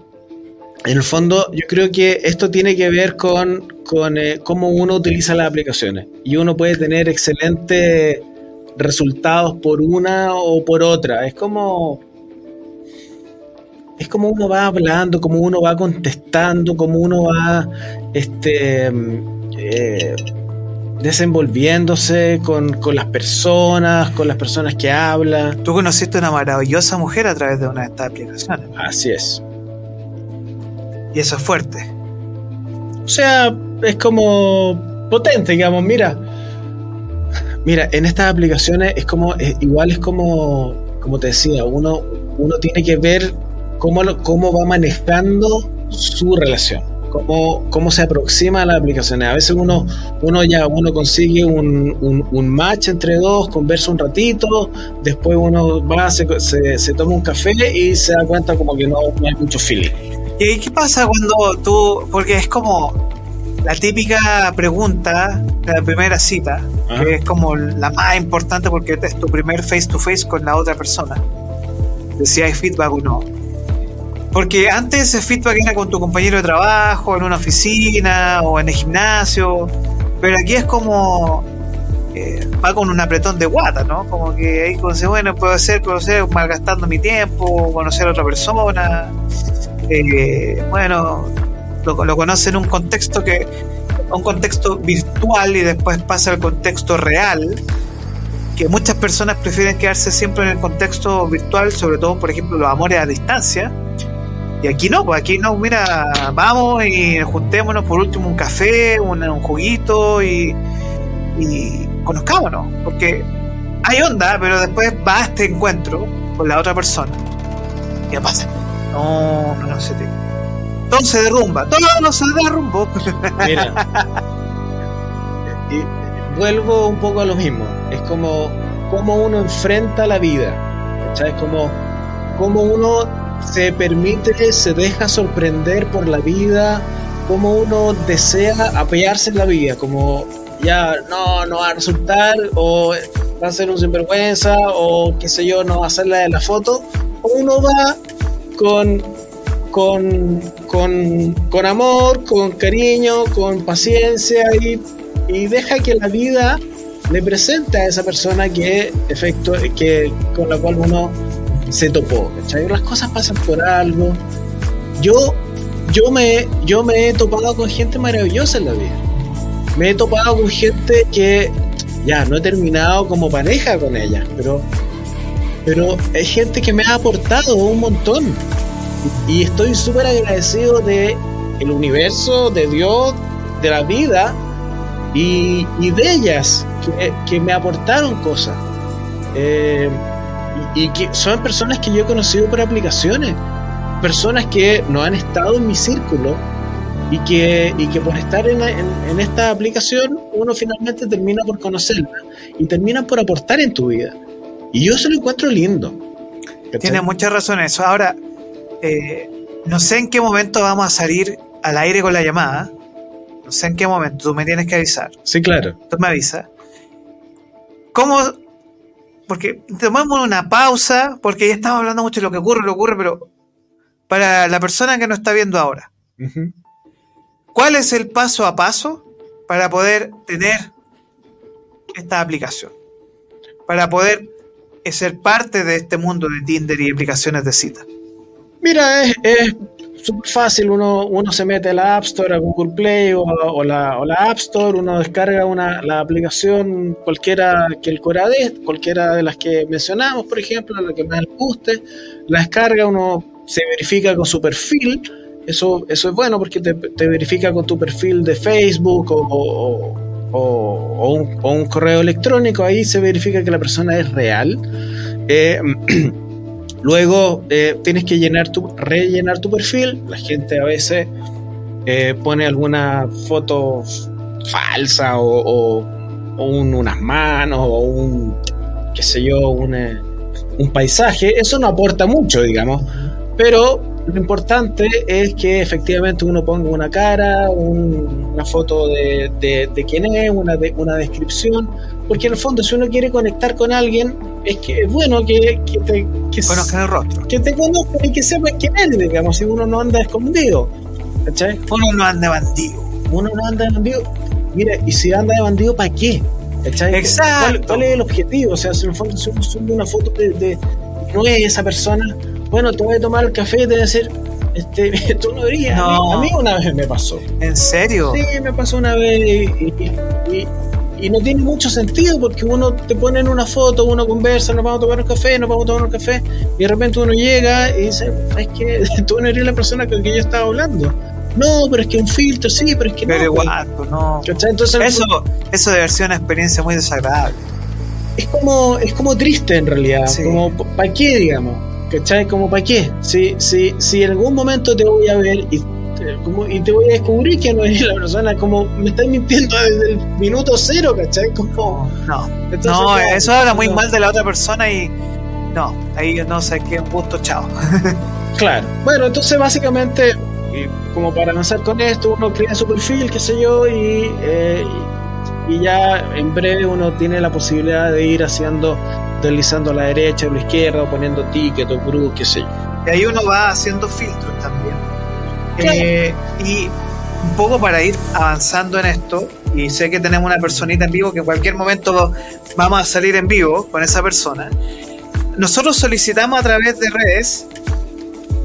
en el fondo, yo creo que esto tiene que ver con, eh, cómo uno utiliza las aplicaciones. Y uno puede tener excelentes resultados por una o por otra. Es como. Es como uno va hablando, como uno va contestando, como uno va este, eh, desenvolviéndose con, con, las personas, con las personas que habla. Tú conociste una maravillosa mujer a través de una de estas aplicaciones. Así es. Y eso es fuerte. O sea, es como potente, digamos, mira. Mira, en estas aplicaciones es como, igual es como, como te decía, uno, uno tiene que ver cómo, cómo va manejando su relación cómo, cómo se aproxima a las aplicaciones. A veces uno, uno ya uno consigue un, un, match entre dos, conversa un ratito, después uno va, se, se, toma un café y se da cuenta como que no, hay mucho feeling. ¿Y qué pasa cuando tú, porque es como la típica pregunta de la primera cita, que es como la más importante porque es tu primer face to face con la otra persona, de si hay feedback o no. Porque antes ese feedback era con tu compañero de trabajo, en una oficina o en el gimnasio, pero aquí es como eh, va con un apretón de guata, ¿no? Como que ahí dice, bueno, puede ser, puede ser malgastando mi tiempo, conocer a otra persona, eh, bueno, lo, lo conoce en un contexto que un contexto virtual y después pasa al contexto real, que muchas personas prefieren quedarse siempre en el contexto virtual, sobre todo, por ejemplo, los amores a distancia, y aquí no, pues aquí no, mira, vamos y juntémonos por último un café, un, juguito y, y conozcámonos, porque hay onda, pero después va a este encuentro con la otra persona. ¿Qué pasa? No, no, no se te... Todo se derrumba, todo no se derrumbó. Mira. y vuelvo un poco a lo mismo. Es como cómo uno enfrenta la vida. ¿Sabes? Como, como uno se permite, se deja sorprender por la vida, como uno desea apoyarse en la vida, como ya no, no va a resultar, o va a ser un sinvergüenza, o qué sé yo, no va a hacer la de la foto, o uno va con, con, con, con amor, con cariño, con paciencia y, y deja que la vida le presente a esa persona que, efecto, que, con la cual uno se topó, Las cosas pasan por algo. Yo, yo, me, yo me he topado con gente maravillosa en la vida. Me he topado con gente que ya no he terminado como pareja con ella, pero, pero hay gente que me ha aportado un montón. Y estoy súper agradecido de el universo, de Dios, de la vida y, de ellas que, que me aportaron cosas. Eh, y que son personas que yo he conocido por aplicaciones, personas que no han estado en mi círculo y que, y que por estar en, en, esta aplicación uno finalmente termina por conocerla y terminan por aportar en tu vida. Y yo se lo encuentro lindo. Tiene mucha razón eso. Ahora, eh, no sé en qué momento vamos a salir al aire con la llamada. No sé en qué momento. Tú me tienes que avisar. Sí, claro. Tú me avisas. ¿Cómo porque tomamos una pausa, porque ya estamos hablando mucho de lo que ocurre, lo que ocurre, pero para la persona que nos está viendo ahora, ¿cuál es el paso a paso para poder tener esta aplicación? Para poder ser parte de este mundo de Tinder y aplicaciones de cita. Mira, es, súper fácil, uno, uno se mete a la App Store, a Google Play o, la, App Store, uno descarga una, la aplicación cualquiera que el Corade, cualquiera de las que mencionamos, por ejemplo, la que más le guste, la descarga, uno se verifica con su perfil, eso, eso es bueno porque te, verifica con tu perfil de Facebook o, o, un, correo electrónico, ahí se verifica que la persona es real. Eh, Luego eh, tienes que llenar tu, rellenar tu perfil. La gente a veces eh, pone alguna foto falsa o, unas manos o un, qué sé yo, un, eh, un paisaje. Eso no aporta mucho, digamos. Pero lo importante es que efectivamente uno ponga una cara, una foto de, de, quién es, una, una descripción, porque en el fondo si uno quiere conectar con alguien, es que es bueno que, que te que el rostro. Que te conozcan y que sepa quién eres, digamos, si uno no anda escondido. ¿Cachai? Uno no anda bandido. Uno no anda de bandido. Mira, y si anda de bandido, ¿para qué? ¿Cachai? Exacto. ¿Cuál, es el objetivo? O sea, si en el fondo si uno sube una foto de, de no es esa persona, bueno, te voy a tomar el café y te voy a decir, este, tú no deberías. No. A, mí, una vez me pasó. ¿En serio? Sí, me pasó una vez y, y- y- y no tiene mucho sentido porque uno te pone en una foto, uno conversa, nos vamos a tomar un café, nos vamos a tomar un café y de repente uno llega y dice, es que tú no eres la persona con quien yo estaba hablando. No, pero es que un filtro, sí, pero es que Pero no. igual, pues, no. Eso, eso debe ser una experiencia muy desagradable. es como es como triste en realidad, Sí. como ¿para qué, digamos? ¿Cachai? Como ¿para qué? Si, si, si en algún momento te voy a ver y te, como- y te voy a descubrir que no eres la persona, como me estás mintiendo desde el minuto cero, ¿cachai? Como, No, entonces, no, eso habla muy no. mal de la otra persona y no, ahí no sé qué un gusto, chao. Claro. Bueno, entonces básicamente, como para avanzar con esto, uno crea su perfil, qué sé yo, y, eh, y ya en breve uno tiene la posibilidad de ir haciendo, deslizando a la derecha o a la izquierda, o poniendo ticket o cruz, qué sé yo. Y ahí uno va haciendo filtros también. Claro. Eh, y un poco para ir avanzando en esto, y sé que tenemos una personita en vivo que en cualquier momento vamos a salir en vivo con esa persona. Nosotros solicitamos a través de redes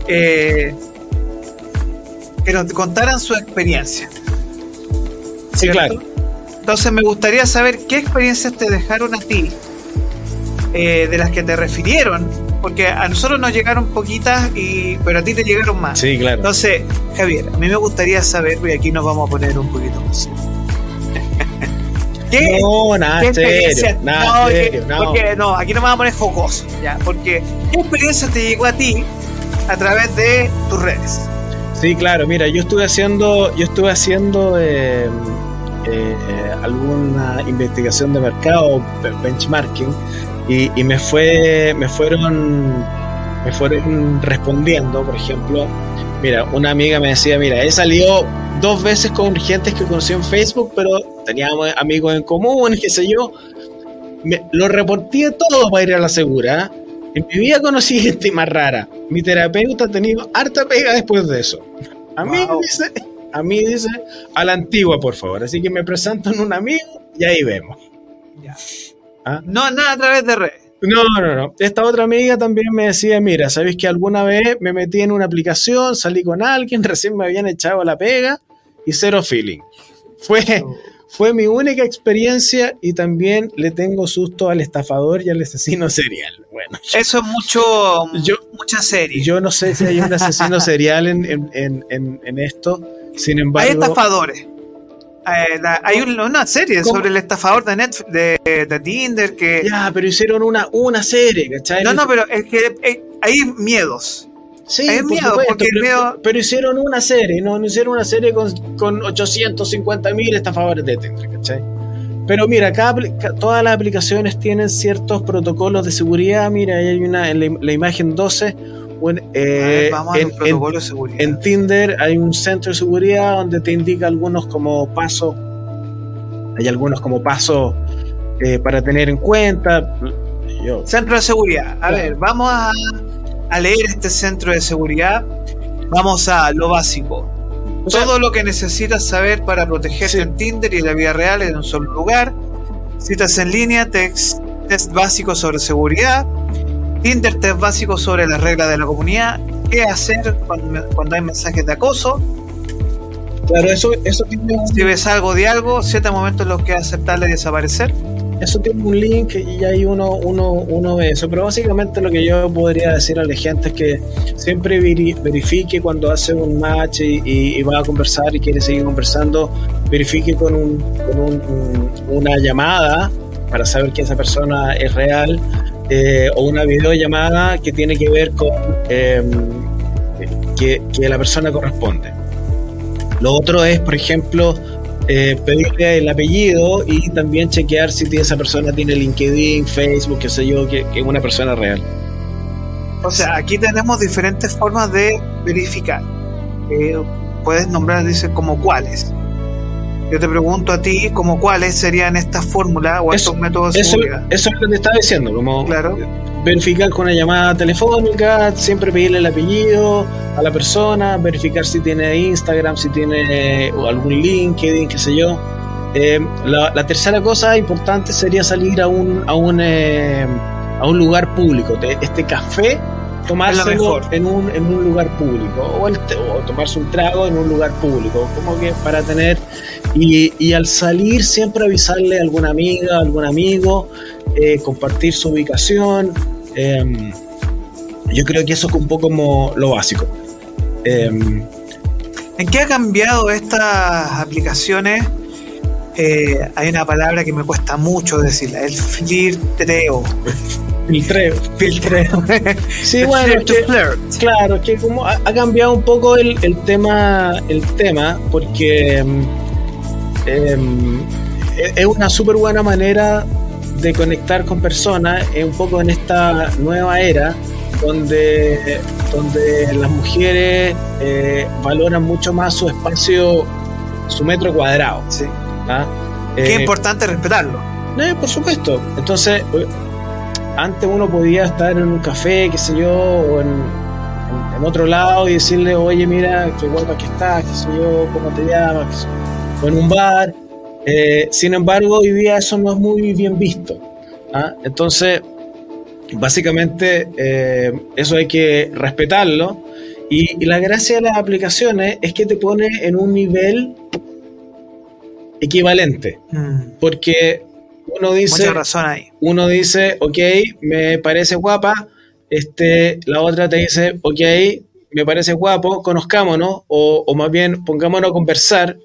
eh, que nos contaran su experiencia. Sí, ¿cierto? claro. Entonces me gustaría saber qué experiencias te dejaron a ti, eh, de las que te refirieron, porque a nosotros nos llegaron poquitas, y, pero a ti te llegaron más. Sí, claro. Entonces, Javier, a mí me gustaría saber, y aquí nos vamos a poner un poquito más. ¿Qué, No, nada qué serio, experiencia- nada no, serio, no. porque no, aquí nos vamos a poner jocoso, ya, porque ¿qué experiencia te llegó a ti a través de tus redes? Sí, claro, mira, yo estuve haciendo, yo estuve haciendo eh, eh, alguna investigación de mercado, be- benchmarking, y, y me fue, me fueron, me fueron respondiendo, por ejemplo, mira, una amiga me decía, mira, he salido dos veces con gente que conocí en Facebook, pero teníamos amigos en común, qué sé yo. Me, lo reporté todo para ir a la segura. En mi vida conocí gente más rara. Mi terapeuta ha tenido harta pega después de eso. A mí Wow. dice, a mí dice, a la antigua, por favor. Así que me presento en un amigo y ahí vemos. Ya. ¿Ah? No, nada a través de redes. No, no, no. Esta otra amiga también me decía, mira, ¿sabes que alguna vez me metí en una aplicación, salí con alguien, recién me habían echado la pega y cero feeling? Fue, fue mi única experiencia y también le tengo susto al estafador y al asesino serial. Bueno, Eso es mucho, Yo- mucha serie. yo no sé si hay un asesino serial en, en, en, en- esto, sin Hay embargo... estafadores. Eh, la- hay un- una serie ¿Cómo? sobre el estafador de Netflix, de, de Tinder que... Ya, pero hicieron una, una serie, ¿cachai? No, no, pero es que eh, hay miedos. Sí, Es por miedo, supuesto, porque pero, miedo- pero hicieron una serie, no, no hicieron una serie con, con 850 mil estafadores de Tinder, ¿cachai? Pero mira, cada, todas las aplicaciones tienen ciertos protocolos de seguridad. Mira, ahí hay una en la imagen 12. Bueno, A eh, vamos a en, los protocolos de seguridad. en- Tinder hay un centro de seguridad donde te indica algunos como pasos. Hay algunos como pasos eh, para tener en cuenta. Yo, Centro de seguridad. A Claro. ver, vamos a, a leer este centro de seguridad. Vamos a lo básico. o sea, Todo lo que necesitas saber para protegerte Sí. en Tinder y en la vida real en un solo lugar. Citas en línea, text, test básico sobre seguridad. Tinder, test básico sobre las reglas de la comunidad. ¿Qué hacer cuando, cuando hay mensajes de acoso? claro, eso, eso tiene un- Si ves algo de algo, siete momentos en los que aceptarle desaparecer. eso tiene un link y ahí uno, uno, uno ve eso. Pero básicamente lo que yo podría decir a la gente es que siempre veri- verifique cuando hace un match y, y- y va a conversar y quiere seguir conversando, verifique con, un, con un- una llamada para saber que esa persona es real eh, o una videollamada que tiene que ver con eh, que, la persona corresponde. Lo otro es, por ejemplo, eh, pedirle el apellido y también chequear si esa persona tiene LinkedIn, Facebook, qué sé yo, que, que es una persona real. O sea, aquí tenemos diferentes formas de verificar. Eh, puedes nombrar, dice, como cuáles. Yo te pregunto a ti, como cuáles serían estas fórmulas o estos métodos de Eso, seguridad. eso es lo que te estaba diciendo, como Claro. verificar con una llamada telefónica, siempre pedirle el apellido a la persona, verificar si tiene Instagram, si tiene eh, algún LinkedIn, qué sé yo. Eh, la, la tercera cosa importante sería salir a un, a un, eh, a un lugar público. Te- Este café tomárselo en un, en un lugar público o, el, o, tomarse un trago en un lugar público, como que para tener y, y al salir siempre avisarle a alguna amiga, algún amigo, eh, compartir su ubicación. Em, yo creo que eso es un poco como lo básico. Em, ¿En qué ha cambiado estas aplicaciones? Eh, hay una palabra que me cuesta mucho decirla, el flirteo. Filtreo. Filtreo. sí, bueno, claro, que como ha, cambiado un poco el, tema, el tema, porque em, es una súper buena manera de conectar con personas, un poco en esta nueva era donde, donde las mujeres eh, valoran mucho más su espacio, su metro cuadrado. Sí. ¿ah? Qué eh, importante respetarlo. Eh, por supuesto. Entonces, antes uno podía estar en un café, qué sé yo, o en, en, otro lado y decirle, oye, mira, qué guapa que estás, qué sé yo, cómo te llamas, o en un bar. sin embargo, hoy día eso no es muy bien visto. ¿ah? Entonces, básicamente eh, eso hay que respetarlo. Y, la gracia de las aplicaciones es que te pone en un nivel equivalente. Mm. Porque uno dice. razón ahí. Uno dice, ok, me parece guapa. Este, la otra te dice, ok, me parece guapo, conozcámonos, o, o más bien pongámonos a conversar.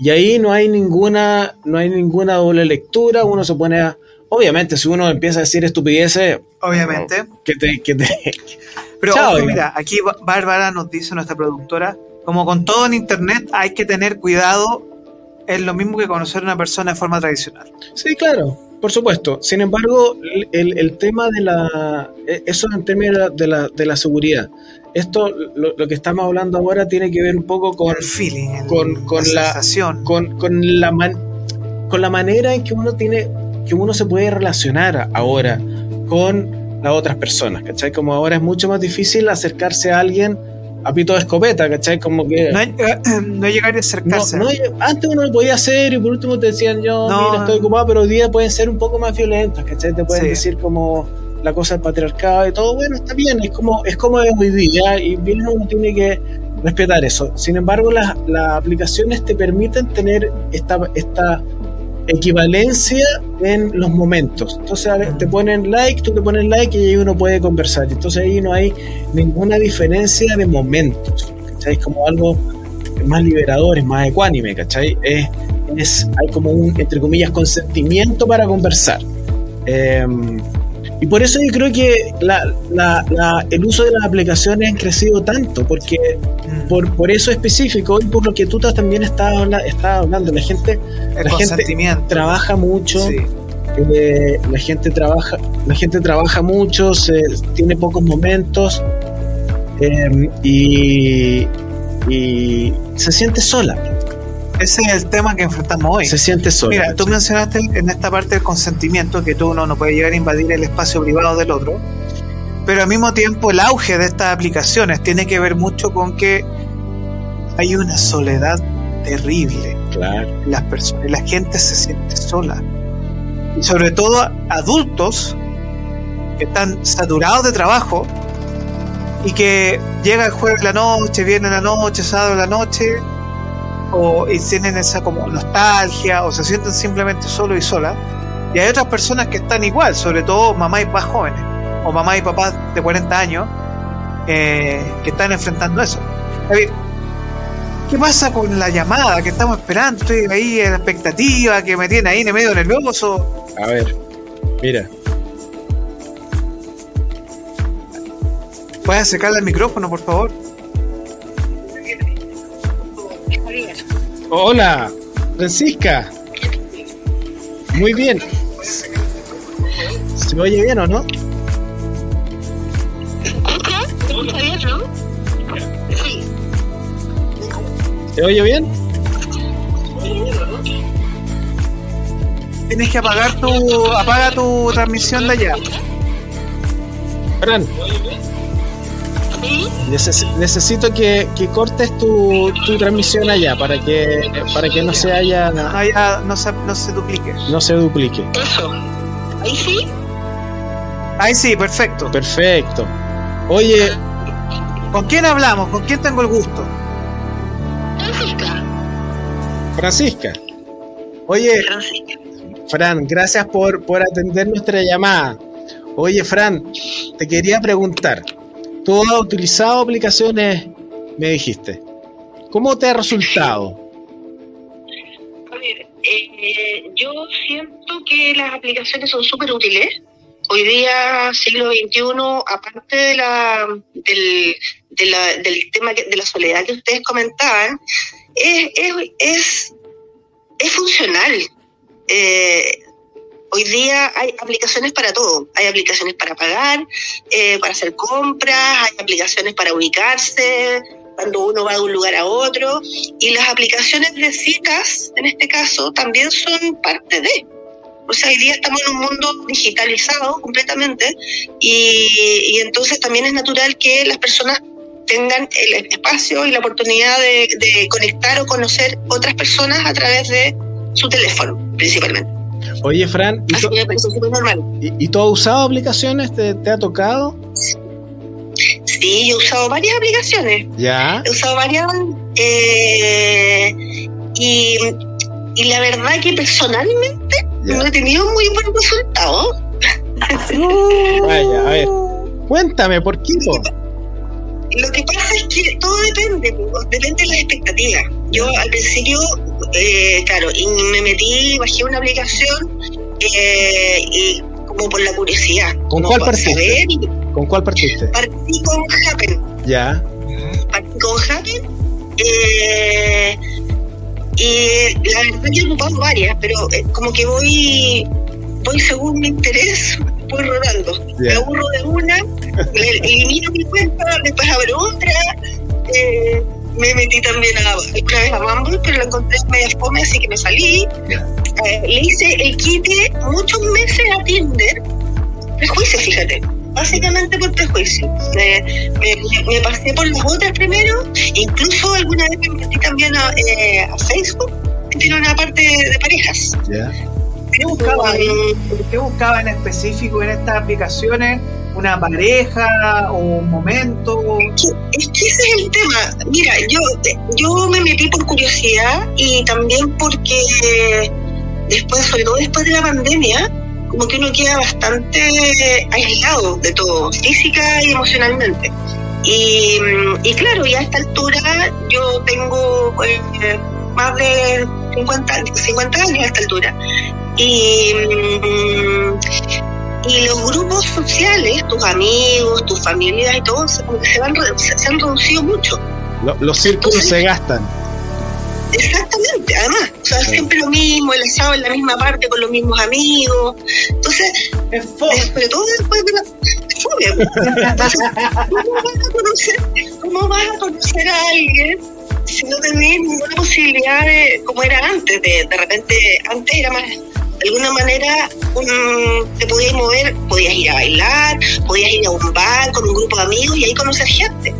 Y ahí no hay ninguna, no hay ninguna doble lectura, uno se pone a, Obviamente, si uno empieza a decir estupideces. Obviamente. Que te, que te... Pero mira, aquí Bárbara nos dice, nuestra productora, como con todo en internet, hay que tener cuidado. Es lo mismo que conocer a una persona de forma tradicional. Sí, claro, por supuesto. Sin embargo, el, el tema de la. E, eso en términos de la, de la seguridad. Esto, lo, que estamos hablando ahora, tiene que ver un poco con. El feeling, con, con la, sensación. Con, con, la con la manera en que uno tiene que uno se puede relacionar ahora con las otras personas, ¿cachai? Como ahora es mucho más difícil acercarse a alguien a pito de escopeta, ¿cachai? Como que... No, no llegar a acercarse. antes uno lo podía hacer y por último te decían yo, mira, estoy ocupado, pero hoy día pueden ser un poco más violentas, ¿cachai? Te pueden decir como la cosa del patriarcado y todo, bueno, está bien, es como es como es hoy día y bien uno tiene que respetar eso. Sin embargo, las, las aplicaciones te permiten tener esta, esta equivalencia en los momentos. Entonces te ponen like, tú te pones like y ahí uno puede conversar. Entonces ahí no hay ninguna diferencia de momentos. ¿Cachai? Es como algo más liberador, es más ecuánime, ¿cachai? Es, hay como un, entre comillas, consentimiento para conversar. Em, y por eso yo creo que el uso de las aplicaciones ha crecido tanto, porque mm. por, por eso específico y por lo que tú también estás, hablando, la gente, la gente trabaja mucho. Eh, la gente trabaja la gente trabaja mucho se, tiene pocos momentos y, y se siente sola ese es el tema que enfrentamos hoy. Se siente solo. Mira, tú mencionaste en esta parte del consentimiento que tú uno no puede llegar a invadir el espacio privado del otro, pero al mismo tiempo el auge de estas aplicaciones tiene que ver mucho con que hay una soledad terrible. Claro. Las personas, la gente se siente sola. Y sobre todo adultos que están saturados de trabajo y que llega el jueves la noche, viene la noche, sábado la noche o tienen esa como nostalgia o se sienten simplemente solo y sola Y hay otras personas que están igual, sobre todo mamá y papás jóvenes o mamá y papás de 40 años eh, que están enfrentando eso. ¿qué pasa con la llamada que estamos esperando? Estoy ahí en la expectativa que me tiene ahí en medio nervioso. A ver, mira. ¿Puedes acercarle el micrófono, por favor? Hola, Francisca. Muy bien. ¿Se oye bien o no? ¿Está bien, no? Sí. ¿Se oye bien? Tienes que apagar tu. Apaga tu transmisión de allá. Fran necesito que, cortes tu, transmisión allá para que para que no se haya no, se, no se duplique. No se duplique. Eso. Ahí sí. Ahí sí, perfecto. Perfecto. Oye. ¿Con quién hablamos? ¿Con quién tengo el gusto? Francisca. Francisca. Oye, Fran, gracias por, por atender nuestra llamada. Oye, Fran, te quería preguntar. Tú has utilizado aplicaciones, me dijiste. ¿Cómo te ha resultado? A ver, eh, yo siento que las aplicaciones son súper útiles. Hoy día, siglo XXI, aparte de la, del, tema de la soledad que ustedes comentaban, es, es, es, es funcional. Eh, hoy día hay aplicaciones para todo. Hay aplicaciones para pagar, eh, para hacer compras, hay aplicaciones para ubicarse, cuando uno va de un lugar a otro. Y las aplicaciones de citas, en este caso, también son parte de. O sea, hoy día estamos en un mundo digitalizado completamente y, entonces también es natural que las personas tengan el espacio y la oportunidad de conectar o conocer otras personas a través de su teléfono, principalmente. Oye, Fran, ¿y, y- y tú has usado aplicaciones? ¿Te, te ha tocado? Sí, yo he usado varias aplicaciones. Ya. He usado varias. eh, y, y la verdad que personalmente Ya. no he tenido muy buen resultado. Vaya, a ver. Cuéntame, ¿por qué? Lo que pasa es que todo depende, depende de las expectativas. Yo al principio, eh, claro, y me metí, bajé una aplicación eh, y como por la curiosidad. ¿Con cuál partiste? ¿Con cuál partiste? partí con Happen. Ya. partí con Happen. eh, y la verdad que he ocupado varias, pero eh, como que voy voy según mi interés, voy rodando. Me Ya. aburro de una, le- elimino mi cuenta, después abro otra. eh, me metí también a, otra vez a Bumble, pero la encontré media fome, así que me salí. Eh, le hice el quite muchos meses a Tinder. Prejuicio, fíjate. Básicamente por prejuicio. Me, me, me pasé por las otras primero, incluso alguna vez me metí también a, eh, a Facebook, que tiene una parte de, parejas. ¿Qué buscaba ¿Qué buscaba en específico en estas aplicaciones? ¿Una pareja o un momento? Es que ese es el tema. Mira, yo, yo me metí por curiosidad y también porque después, sobre todo después de la pandemia, como que uno queda bastante aislado de todo, física y emocionalmente. Y, y claro, y a esta altura yo tengo eh, más de 50, 50 años a esta altura. Y, mm, y los grupos sociales, tus amigos, tus familias y todo, se, como que se, van, se, se han reducido mucho. Lo- los círculos se gastan. Exactamente, además, o sea, Sí. siempre lo mismo, el asado en la misma parte con los mismos amigos. Entonces, Es fo- eh, sobre todo después de la fome. Entonces, ¿cómo vas a conocer, cómo vas a conocer a alguien si no tenés ninguna posibilidad de, como era antes, de, de repente, antes era más, de alguna manera, un- te podías mover, podías ir a bailar, podías ir a un bar con un grupo de amigos y ahí conocer gente.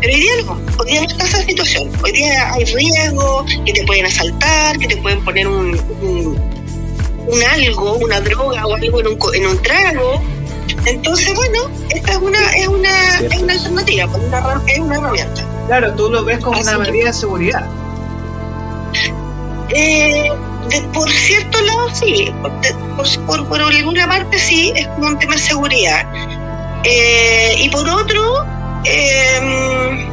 Pero hoy día no, hoy día no está esa situación. Hoy día hay riesgo, que te pueden asaltar, que te pueden poner un, un, un algo, una droga o algo en un, en un trago. Entonces, bueno, esta es una, es una, es una alternativa, es una herramienta. Claro, tú lo ves como Así una que- medida de seguridad. Eh, de- por cierto lado, sí. Por, de- por, por- por alguna parte, sí, es como un tema de seguridad. Eh, y por otro, eh,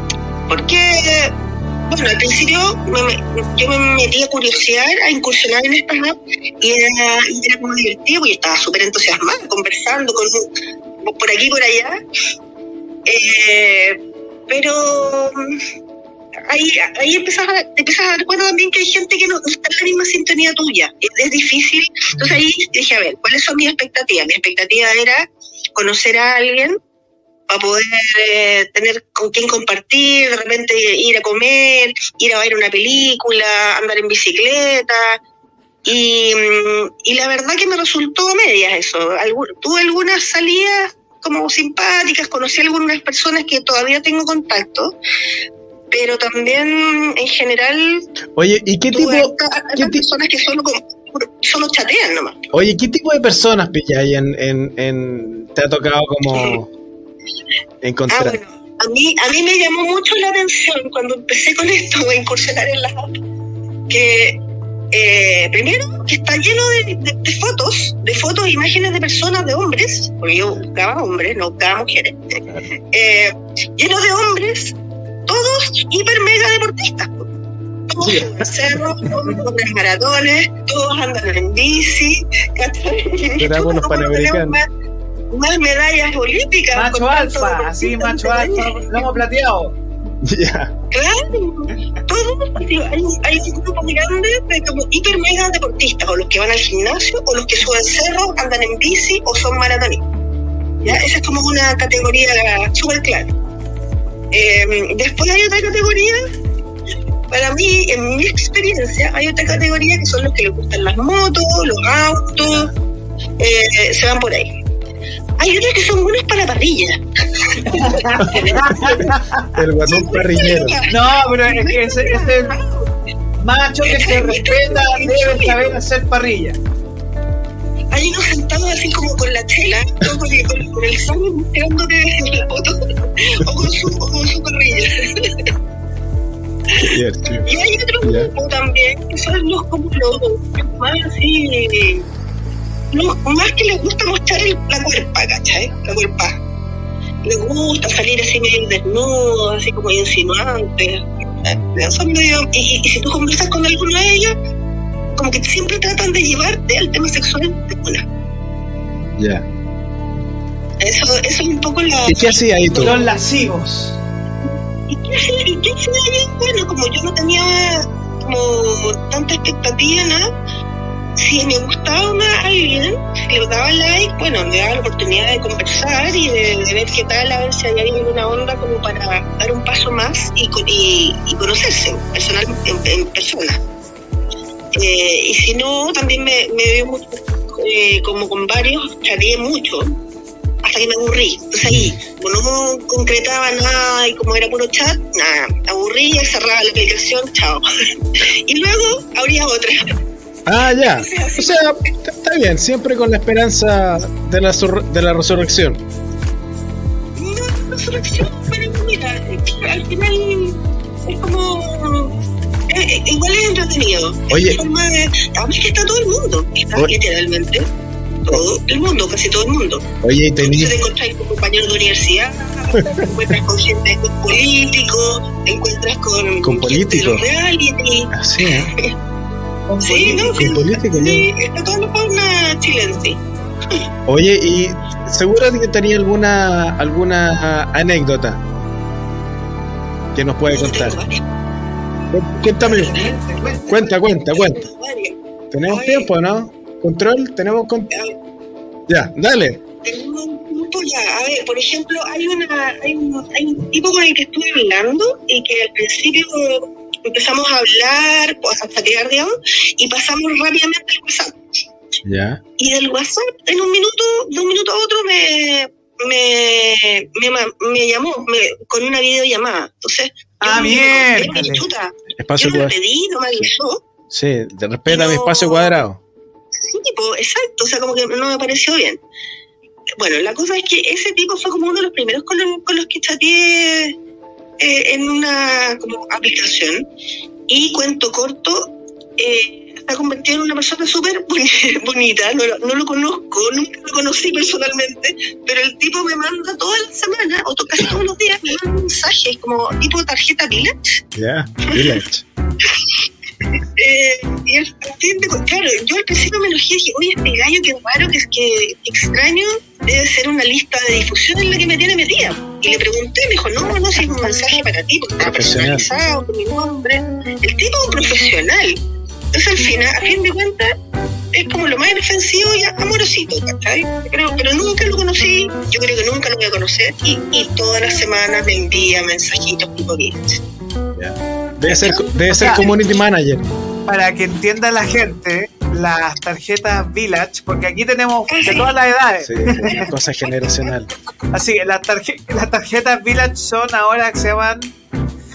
porque, bueno, al principio me- me- yo me metí a curiosear, a incursionar en estas apps y era, y era como divertido porque estaba súper entusiasmada, conversando con, por aquí y por allá. Eh, pero ahí, ahí empiezas a, empiezas a dar cuenta también que hay gente que no, está en la misma sintonía tuya. Es, difícil. Entonces ahí dije, a ver, ¿cuáles son mis expectativas? Mi expectativa era conocer a alguien para poder eh, tener con quién compartir, de repente ir a comer, ir a ver una película, andar en bicicleta. Y, mm, y la verdad que me resultó medias eso. Tuve algunas salidas como simpáticas, conocí a algunas personas que todavía tengo contacto, pero también en general Oye, ¿y qué tipo, ti- personas que solo, solo chatean nomás. oye, ¿qué tipo de personas pilláis en, en, en- te ha tocado como encontrar? Ah, bueno. A mí, a mí me llamó mucho la atención cuando empecé con esto a incursionar en las que eh, primero que está lleno de, de- de fotos, de fotos e imágenes de personas, de hombres, porque yo buscaba hombres, no buscaba mujeres, eh, lleno de hombres, todos hiper mega deportistas. po. Todos Sí. suben cerros, todos corren maratones, todos andan en bici, con los ¿Cómo no tenemos panamericanos. Más, más medallas olímpicas. Macho alfa, así macho alfa, lomo plateado. Claro, todos, así, hay, hay un grupo grande de como hiper mega deportistas, o los que van al gimnasio, o los que suben cerros, andan en bici, o son maratonistas. Esa es como una categoría súper clara. Eh, después hay otra categoría, para mí, en mi experiencia, hay otra categoría que son los que les gustan las motos, los autos, eh, se van por ahí. Hay otros que son buenos para la parrilla. El guatón parrillero. No, pero es que ese, ese macho que se respeta debe saber hacer parrilla. Hay unos sentados así como con la chela, ¿no? con, el, con, con el sol mostrándote la foto, o con su, o con su parrilla. Cierto. Y hay otro grupo también, que son los como los más así, no, más que les gusta mostrar el- la cuerpa, ¿cachai? La cuerpa. Les gusta salir así medio desnudos, así como insinuantes. Eh, Son medio, y, si tú conversas con alguno de ellos, como que siempre tratan de llevarte al tema sexual de una. Ya. Eso, eso es un poco la... ¿Y qué hacía ahí tú? Los lascivos. ¿Y qué hacía? ¿Y qué hacía ahí? Bueno, como yo no tenía como tanta expectativa, nada, si me gustaba una- alguien, le daba like, bueno, me daba la oportunidad de conversar y de, ver qué tal, a ver si había alguna onda como para dar un paso más y, y, y conocerse personal, en, persona. Eh, y si no, también me, me veo mucho, eh, como con varios, chateé mucho, hasta que me aburrí. Entonces ahí, como no concretaba nada y como era puro chat, nada, aburría, cerraba la aplicación, chao. y luego abría otra. Ah, ya. O sea, está bien, siempre con la esperanza de la, sur- de la resurrección. No, resurrección, pero mira, al final es como... eh, eh, igual es entretenido. Es Oye. una forma de- además que está todo el mundo, está Oye. literalmente todo el mundo, casi todo el mundo. Oye, tenías. te encuentras con compañeros de universidad, te encuentras con gente con políticos, te encuentras con, Con políticos. reality. Así, ¿eh? Sí, no, sí, sí, está toda la fauna chilense. Oye, y seguro que tenía alguna alguna anécdota que nos puede contar. Cuéntame, cuenta, cuenta, cuenta. ¿Tenemos Oye. tiempo, no? ¿Control? ¿Tenemos con... Ya, dale. Ya. A ver, por ejemplo, hay, una, hay, un, hay un tipo con el que estuve hablando y que al principio empezamos a hablar, pues a chatear, digamos, y pasamos rápidamente al WhatsApp. Ya. Y del WhatsApp, en un minuto, de un minuto a otro, me, me, me, llamó me- con una videollamada. Entonces, Ah, chuta, Espacio yo no le cuadrado. pedí, no me avisó. Sí, te respeta mi espacio cuadrado. Sí, tipo, exacto, o sea, como que no me pareció bien. Bueno, la cosa es que ese tipo fue como uno de los primeros con, los- con los que chateé eh, en una como aplicación. Y cuento corto, eh, se ha convertido en una persona súper boni- bonita. No, lo- no lo conozco, nunca lo conocí personalmente, pero el tipo me manda toda la semana, o to- casi todos los días, me manda mensajes como tipo tarjeta. Ya, village. Eh, y el fin de, claro, yo al principio me enojé y dije, oye, este gallo que raro, que, que extraño, debe ser una lista de difusión en la que me tiene metida. Y le pregunté, me dijo, no, no, si es un mensaje para ti, porque está personalizado con mi nombre. El tipo es un profesional. Entonces al final, a fin de cuentas, es como lo más inofensivo y amorosito, ¿cachai? Pero, pero nunca lo conocí, yo creo que nunca lo voy a conocer, y, y todas las semanas me envía mensajitos tipo village. Debe ser, debe ser sea, community manager. Para que entienda la gente, las tarjetas Village, porque aquí tenemos de todas las edades. Sí, sí, cosa generacional. Así que las, tarje- las tarjetas Village son ahora que se llaman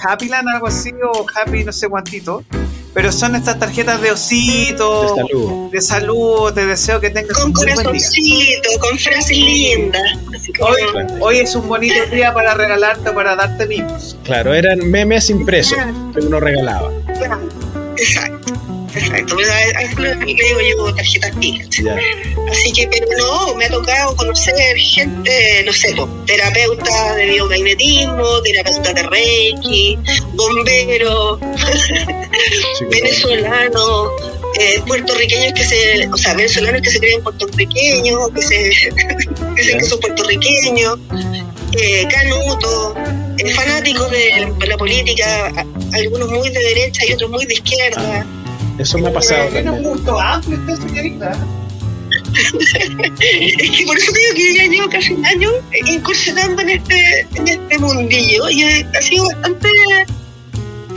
Happyland, algo así, o Happy no sé cuántito. Pero son estas tarjetas de osito, De salud. de salud, te deseo que tengas Con un muy buen día. corazoncito, con frases lindas. Hoy, hoy es un bonito día para regalarte o para darte mimos. Claro, eran memes impresos que uno regalaba. Exacto, exacto. Pero a- a eso le digo yo tarjetas. Ya. Así que, pero no, me ha tocado conocer gente, no sé, po, terapeutas de biomagnetismo, terapeutas de Reiki, bomberos, Sí, venezolanos, eh, puertorriqueños que se, o sea, venezolanos que se creen puertorriqueños, que se que dicen que son puertorriqueños, eh, canutos, eh, fanáticos de, la política, algunos muy de derecha y otros muy de izquierda. Eso me ha pasado Tiene un también. gusto amplio usted, señorita. Es que por eso te digo que yo ya llevo casi un año eh, incursionando en este, en este mundillo y eh, ha sido bastante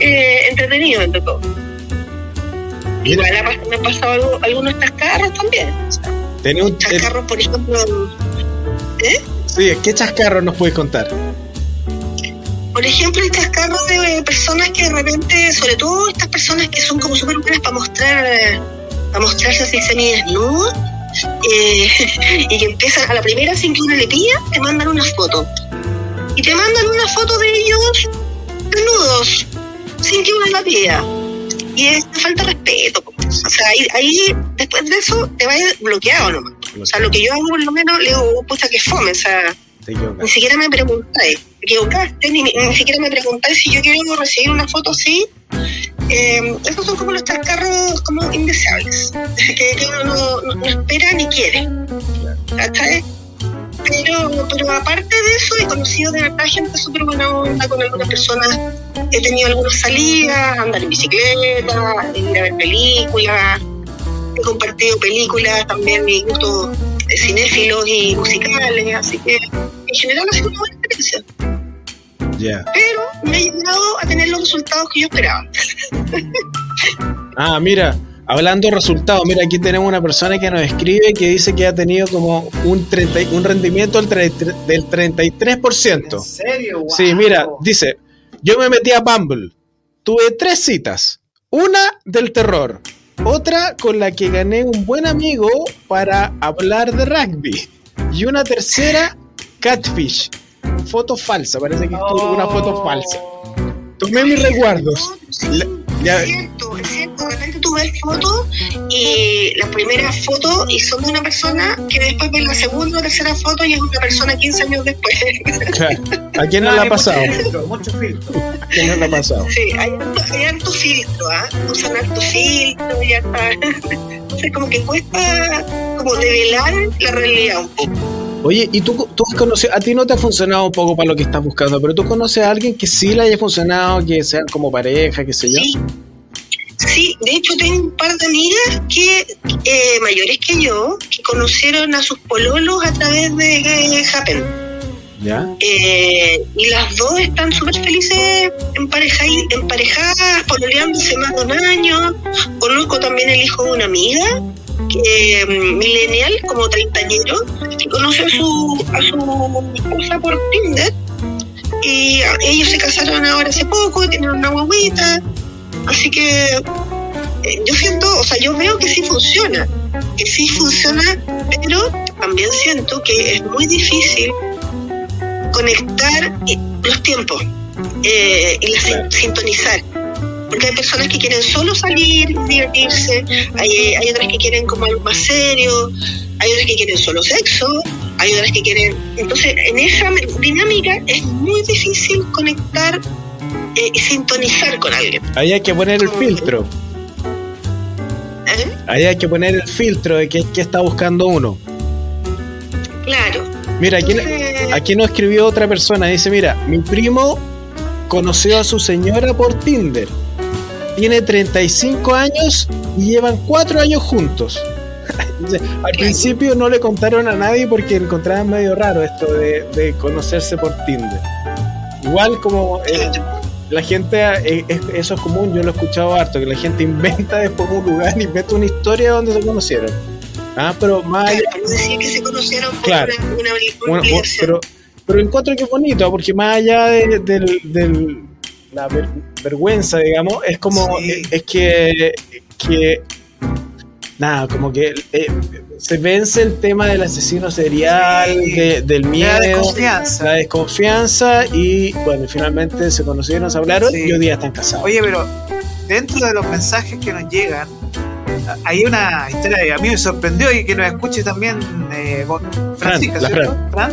eh, entretenido entre todo. Mira, Igual me han pasado algo- algunos chascarros también. O sea, tenía un, chascarros, por ejemplo, sí, ¿qué chascarro nos puedes contar? Por ejemplo, el chascarro de personas que de repente, sobre todo estas personas que son como súper buenas para mostrar, para mostrarse así semidesnudos, eh, y que empiezan a la primera sin que uno le pida, te mandan una foto. Y te mandan una foto de ellos desnudos, sin que uno la pida. Y es falta de respeto. O sea, ahí, ahí, después de eso te vas bloqueado nomás. O sea, lo que yo hago por lo menos, le digo, "Oh, pucha, que fome. O sea, ni siquiera me preguntáis, equivocaste, ni, ni siquiera me preguntáis si yo quiero recibir una foto así. Eh, esos son como los chascarros como indeseables, que, que uno no, no- espera ni quiere. ¿Cachai? Pero, pero aparte de eso, he conocido de verdad gente súper buena onda con algunas personas. He tenido algunas salidas, andar en bicicleta, ir a ver películas. He compartido películas, también mis gustos cinéfilos y musicales. Así que en general ha sido una buena experiencia. Ya. Pero me ha llegado a tener los resultados que yo esperaba. Ah, mira, hablando de resultados, mira, aquí tenemos una persona que nos escribe que dice que ha tenido como un, 30 y- un rendimiento del, 33 del 33%. ¿En serio? Wow. Sí, mira, dice, yo me metí a Bumble, tuve tres citas, una del terror, otra con la que gané un buen amigo para hablar de rugby y una tercera, catfish, foto falsa, parece que tuvo una foto falsa. Tomé mis resguardos. La- ya- Es cierto, es cierto. De repente tú ves fotos y la primera foto y son de una persona que después ves la segunda o tercera foto y es una persona 15 años después. claro, ¿A quién no le ha pasado? Filtro, mucho filtro. ¿A quién no le ha pasado? Sí, hay hay harto filtro, ¿ah? Usan harto filtro y harta... O sea, como que cuesta como develar la realidad un poco. Oye, ¿y tú, tú has conocido, a ti no te ha funcionado un poco para lo que estás buscando, pero tú conoces a alguien que sí le haya funcionado, que sean como pareja, qué sé yo? Sí. Sí, de hecho tengo un par de amigas que eh, mayores que yo, que conocieron a sus pololos a través de eh, Happen. ¿Ya? Eh, y las dos están súper felices empareja- emparejadas, pololeándose más de un año. Conozco también el hijo de una amiga, que mm, millennial, como treintañero, que conoció a su, a su esposa por Tinder. Y ellos se casaron ahora hace poco, tienen una guaguita. Así que eh, yo siento, o sea, yo veo que sí funciona, que sí funciona, pero también siento que es muy difícil conectar los tiempos eh, y las Claro. sintonizar. Porque hay personas que quieren solo salir, divertirse, hay, hay otras que quieren como algo más serio, hay otras que quieren solo sexo, hay otras que quieren... Entonces, en esa dinámica es muy difícil conectar eh, y sintonizar con alguien. Ahí hay que poner el filtro. ¿eh? Ahí hay que poner el filtro de qué, qué está buscando uno. Claro. Mira, aquí, Entonces, aquí nos escribió otra persona. Dice, mira, mi primo conoció a su señora por Tinder. Tiene 35 años y llevan 4 años juntos. Al principio no le contaron a nadie porque encontraban medio raro esto de, de conocerse por Tinder. Igual como eh, la gente, eh, es- eso es común, yo lo he escuchado harto, que la gente inventa después un lugar, inventa una historia donde se conocieron. Ah, pero más allá, claro, que se conocieron por Claro. una, una, una bueno, pero, pero encuentro que es bonito, porque más allá de- del, del, la ver- vergüenza, digamos, es como, Sí. es, es que, que, nada, como que eh, se vence el tema del asesino serial, Sí. de- del La miedo, desconfianza. la desconfianza y, bueno, finalmente se conocieron, se hablaron Sí. y hoy día están casados. Oye, pero dentro de los mensajes que nos llegan, hay una historia que a mí me sorprendió y que nos escuche también eh, Francisca, la ¿cierto? Fran.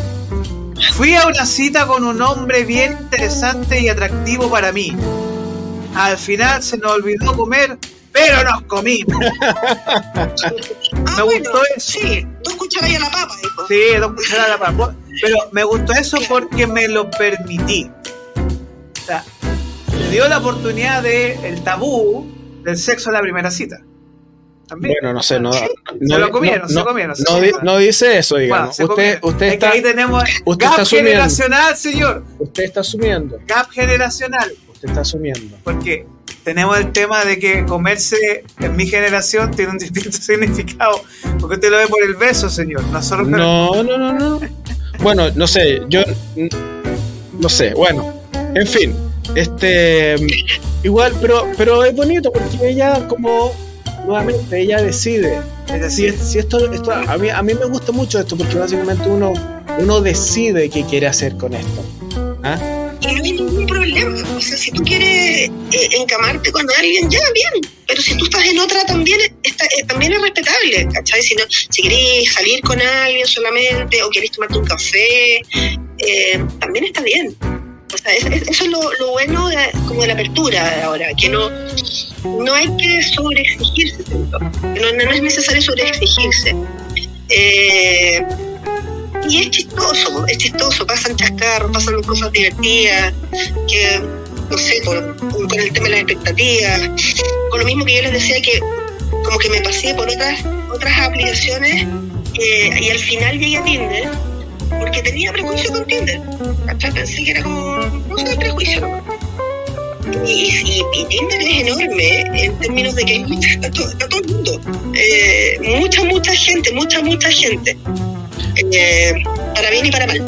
Fui a una cita con un hombre bien interesante y atractivo para mí. Al final se nos olvidó comer, pero nos comimos. Ah, Me bueno, gustó eso. Sí, dos cucharadas a la papa. Sí, dos cucharadas de papa. Pero me gustó eso porque me lo permití. O sea, me dio la oportunidad de el tabú del sexo a la primera cita. También. Bueno, no sé, no. Se no lo comieron, no, se no, comieron, se no di- comieron. no dice eso, Bueno, digamos. se usted, comieron. usted, Es que está, ahí tenemos usted gap está generacional, señor. usted está asumiendo. Gap generacional. Usted está asumiendo. Porque tenemos el tema de que comerse en mi generación tiene un distinto significado. Porque usted lo ve por el beso, señor. Nosotros No, no, no, no. Bueno, no sé, yo no sé, bueno, en fin, este igual, pero pero es bonito porque ella como nuevamente ella decide. Es decir, si esto, esto a mí a mí me gusta mucho esto porque básicamente uno uno decide qué quiere hacer con esto. ¿Ah? Y no hay ningún problema. O sea, si tú quieres eh, encamarte con alguien, ya, bien. Pero si tú estás en otra, también, está, eh, también es respetable, ¿cachai? Si, no, si querés salir con alguien solamente o querés tomarte un café, eh, también está bien. O sea, es- es- eso es lo, lo bueno de, como de la apertura ahora, que no, no hay que sobreexigirse, no, no es necesario sobreexigirse. Eh, y es chistoso, es chistoso, pasan chascarros, pasan cosas divertidas, que, no sé, con, con el tema de las expectativas, con lo mismo que yo les decía que como que me pasé por otras otras aplicaciones eh, y al final llegué a Tinder porque tenía prejuicio con Tinder. ¿cachai? Pensé que era como, no sé, prejuicio. Y, y- y Tinder es enorme en términos de que hay mucha, está, todo, está todo el mundo. Eh, mucha, mucha gente, mucha, mucha gente. Eh, para bien y para mal.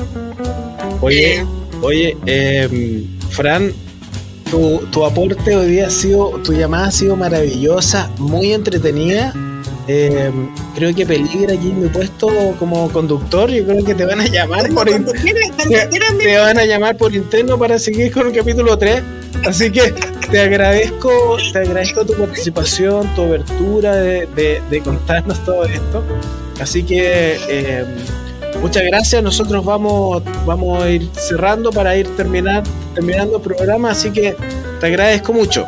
Oye, Eh, oye, eh, Fran, tu, tu aporte hoy día ha sido, tu llamada ha sido maravillosa, muy entretenida. Eh, creo que peligra aquí mi puesto como conductor. Yo creo que te van a llamar por in- cuando quieras, cuando quieras, me- te van a llamar por interno para seguir con el capítulo 3. Así que te agradezco, te agradezco tu participación, tu abertura de, de- de contarnos todo esto. Así que eh, muchas gracias.Nosotros vamos, vamos a ir cerrando para ir terminar, terminando el programa. Así que te agradezco mucho.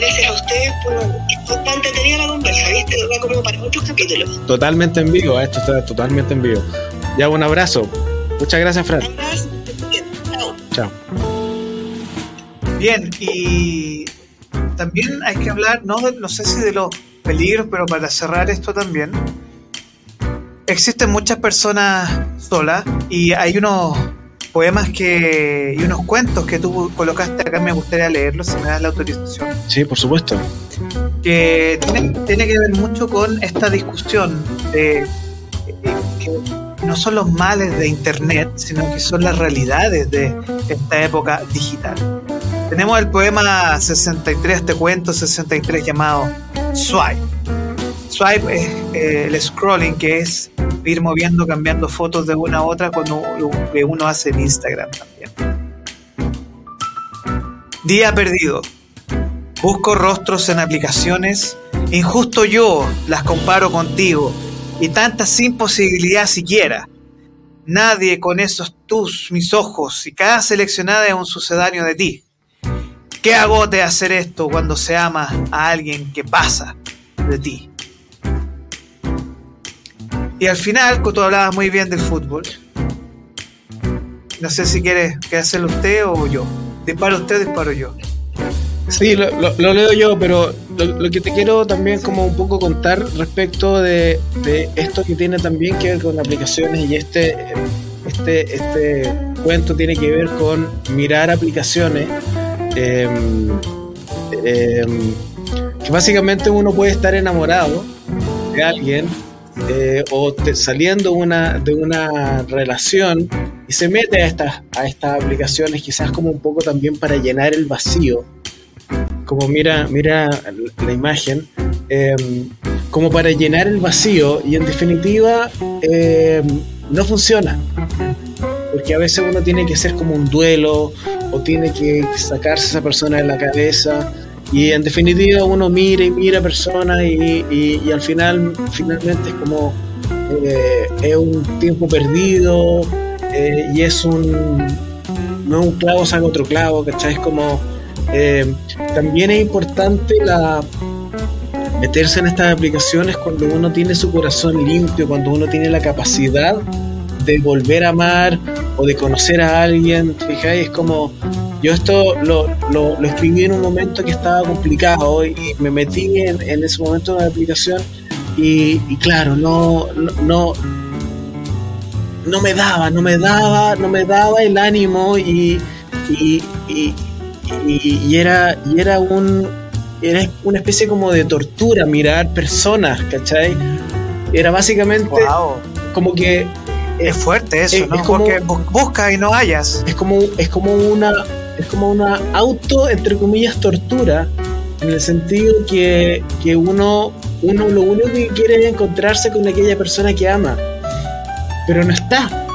Gracias a ustedes por está entretenida la conversa, ¿viste? Va como para otros capítulos. Totalmente en vivo, esto está totalmente en vivo. Ya, un abrazo. Muchas gracias, Fran. Chao. Chao. Bien, y también hay que hablar, no, de- no sé si de los peligros, pero para cerrar esto también, existen muchas personas solas y hay unos poemas que y unos cuentos que tú colocaste acá, me gustaría leerlos si me das la autorización, Sí, por supuesto. que tiene, tiene que ver mucho con esta discusión de eh, que no son los males de Internet, sino que son las realidades de esta época digital. Tenemos el poema 63, este cuento 63 llamado Swipe. Swipe es eh, el scrolling, que es ir moviendo, cambiando fotos de una a otra cuando que uno hace en Instagram también. Día perdido. Busco rostros en aplicaciones. Injusto yo las comparo contigo. Y tantas sin posibilidad siquiera. Nadie con esos tus, mis ojos, y cada seleccionada es un sucedáneo de ti. ¿Qué agote hacer esto cuando se ama a alguien que pasa de ti? Y al final, tú hablabas muy bien del fútbol. No sé si quiere, quiere hacerlo usted o yo. ¿Dispara usted disparo yo? Sí, lo, leo yo, pero lo, lo que te quiero también como un poco contar respecto de, de esto que tiene también que ver con aplicaciones y este, este, este cuento tiene que ver con mirar aplicaciones em, em, que básicamente uno puede estar enamorado de alguien eh, o te- saliendo una, de una relación y se mete a estas, a estas aplicaciones quizás como un poco también para llenar el vacío. Como mira, mira la imagen, em, como para llenar el vacío y en definitiva em, no funciona. Porque a veces uno tiene que hacer como un duelo o tiene que sacarse a esa persona de la cabeza y en definitiva uno mira y mira personas y, y, al final finalmente es como eh, es un tiempo perdido eh, y es un no es un clavo saca otro clavo ¿cachai? es como eh, también es importante la meterse en estas aplicaciones cuando uno tiene su corazón limpio cuando uno tiene la capacidad de volver a amar o de conocer a alguien fijáis es como yo esto lo, lo, escribí en un momento que estaba complicado y me metí en, en ese momento de la aplicación y, claro, no, no, no, me daba, no me daba, no me daba el ánimo y, y, y, era, y era un era una especie como de tortura mirar personas, ¿cachai? Era básicamente como que es fuerte eso, ¿no? como, Porque busca y no hayas. Es como, es como una es como una auto, entre comillas, tortura, en el sentido que, que uno, uno lo único que quiere es encontrarse con aquella persona que ama, pero no está,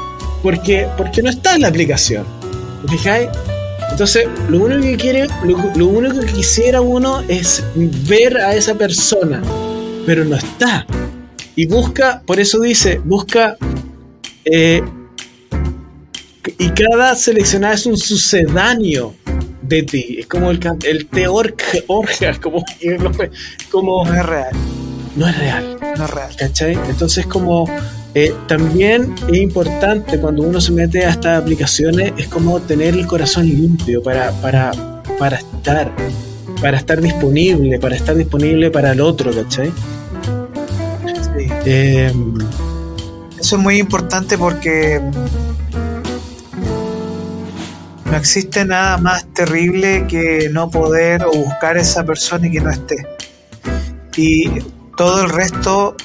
porque, porque no está en la aplicación. fijáis? Entonces, lo único que quiere, lo, único que quisiera uno es ver a esa persona, pero no está. Y busca, por eso dice, busca eh, y cada seleccionada es un sucedáneo de ti. Es como el, el teor como, como. No es real. No es real. No es real. ¿Cachai? Entonces, como. Eh, también es importante cuando uno se mete a estas aplicaciones, es como tener el corazón limpio para, para, para estar, para estar disponible, para estar disponible para el otro, ¿cachai? Sí. Eh, Eso es muy importante porque no existe nada más terrible que no poder o buscar a esa persona y que no esté. Y todo el resto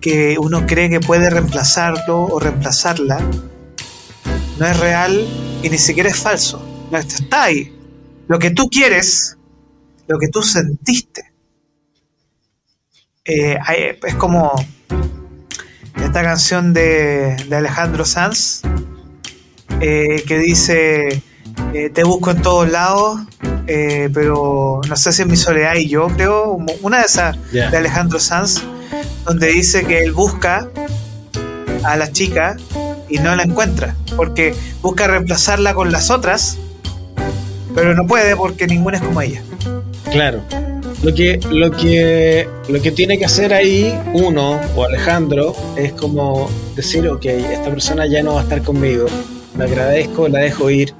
que uno cree que puede reemplazarlo o reemplazarla, no es real y ni siquiera es falso. No está ahí. Lo que tú quieres, lo que tú sentiste. Eh, es como esta canción de, de Alejandro Sanz, eh, que dice, eh, te busco en todos lados, eh, pero no sé si en mi soledad y yo creo, una de esas de Alejandro Sanz, donde dice que él busca a la chica y no la encuentra, porque busca reemplazarla con las otras, pero no puede porque ninguna es como ella. Claro. Lo que, lo que, lo que tiene que hacer ahí uno o Alejandro es como decir, ok, esta persona ya no va a estar conmigo, la agradezco, la dejo ir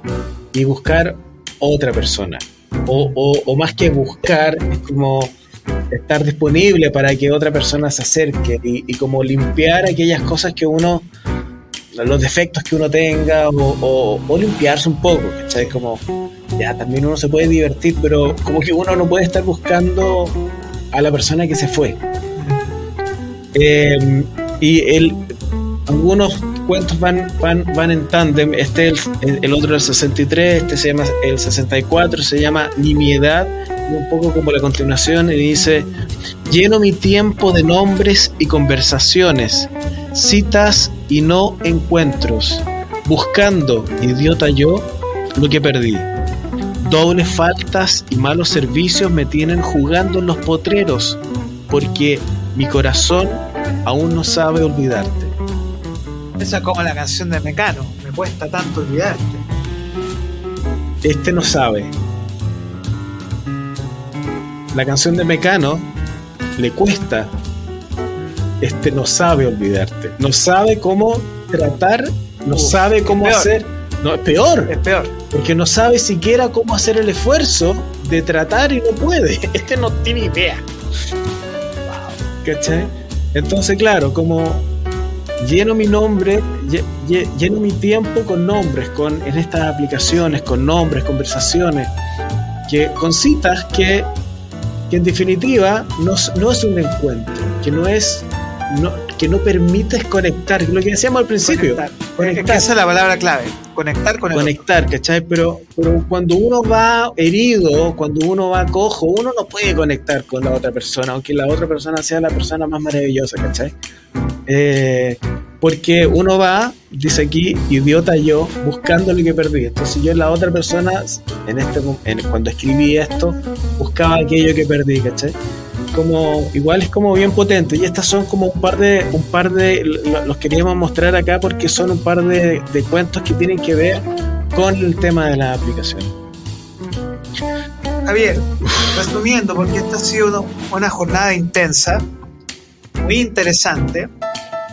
y buscar otra persona. O, más que buscar, es como estar disponible para que otra persona se acerque y, como limpiar aquellas cosas que uno, los defectos que uno tenga o, o, limpiarse un poco, ¿cachai? Como, ya, también uno se puede divertir, pero como que uno no puede estar buscando a la persona que se fue. Eh, y el, algunos cuentos van, van, van en tándem. Este es el, otro del 63, este se llama el 64, se llama Nimiedad, un poco como la continuación, y dice: Lleno mi tiempo de nombres y conversaciones, citas y no encuentros, buscando, idiota yo, lo que perdí. Dobles faltas y malos servicios me tienen jugando en los potreros, porque mi corazón aún no sabe olvidarte. Esa es como la canción de Mecano, me cuesta tanto olvidarte. Este no sabe. La canción de Mecano le cuesta. Este no sabe olvidarte. No sabe cómo tratar, no sabe cómo hacer. No, es peor. Es peor. Porque no sabe siquiera cómo hacer el esfuerzo de tratar y no puede. Este no tiene idea. ¿Cachai? Entonces, claro, como lleno mi nombre, lleno mi tiempo con nombres, con, en estas aplicaciones, con nombres, conversaciones, que, con citas que, en definitiva no, no, es un encuentro, que no es, que no permites conectar, lo que decíamos al principio. Conectar. Esa es la palabra clave, conectar con el Conectar, ¿cachai? Pero, pero cuando uno va herido, cuando uno va cojo, uno no puede conectar con la otra persona, aunque la otra persona sea la persona más maravillosa, ¿cachai? Eh, porque uno va, dice aquí, idiota yo, buscando lo que perdí. Entonces yo la otra persona, en este, cuando escribí esto, buscaba aquello que perdí, ¿cachai? Como, igual es como bien potente. Y estas son como un par de, un par de, los queríamos mostrar acá porque son un par de, de cuentos que tienen que ver con el tema de la aplicación. Javier, resumiendo, porque esta ha sido una jornada intensa, muy interesante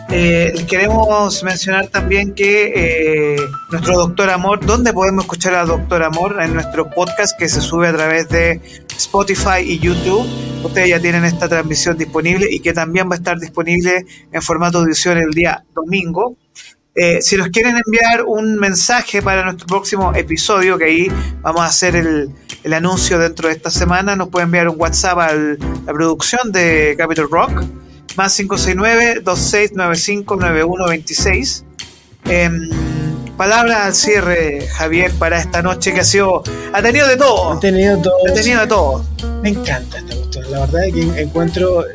eh, queremos mencionar también que eh, nuestro Doctor Amor, ¿dónde podemos escuchar a Doctor Amor? En nuestro podcast que se sube a través de Spotify y YouTube. Ustedes ya tienen esta transmisión disponible y que también va a estar disponible en formato audición el día domingo. Eh, si nos quieren enviar un mensaje para nuestro próximo episodio, que ahí vamos a hacer el, el anuncio dentro de esta semana, nos pueden enviar un WhatsApp a la producción de Capital Rock más 569-2695-9126. Eh, palabra al cierre, Javier, para esta noche que ha sido. Ha tenido de todo. Ha tenido todo. Ha tenido de todo. Me encanta esta cuestión. La verdad es que encuentro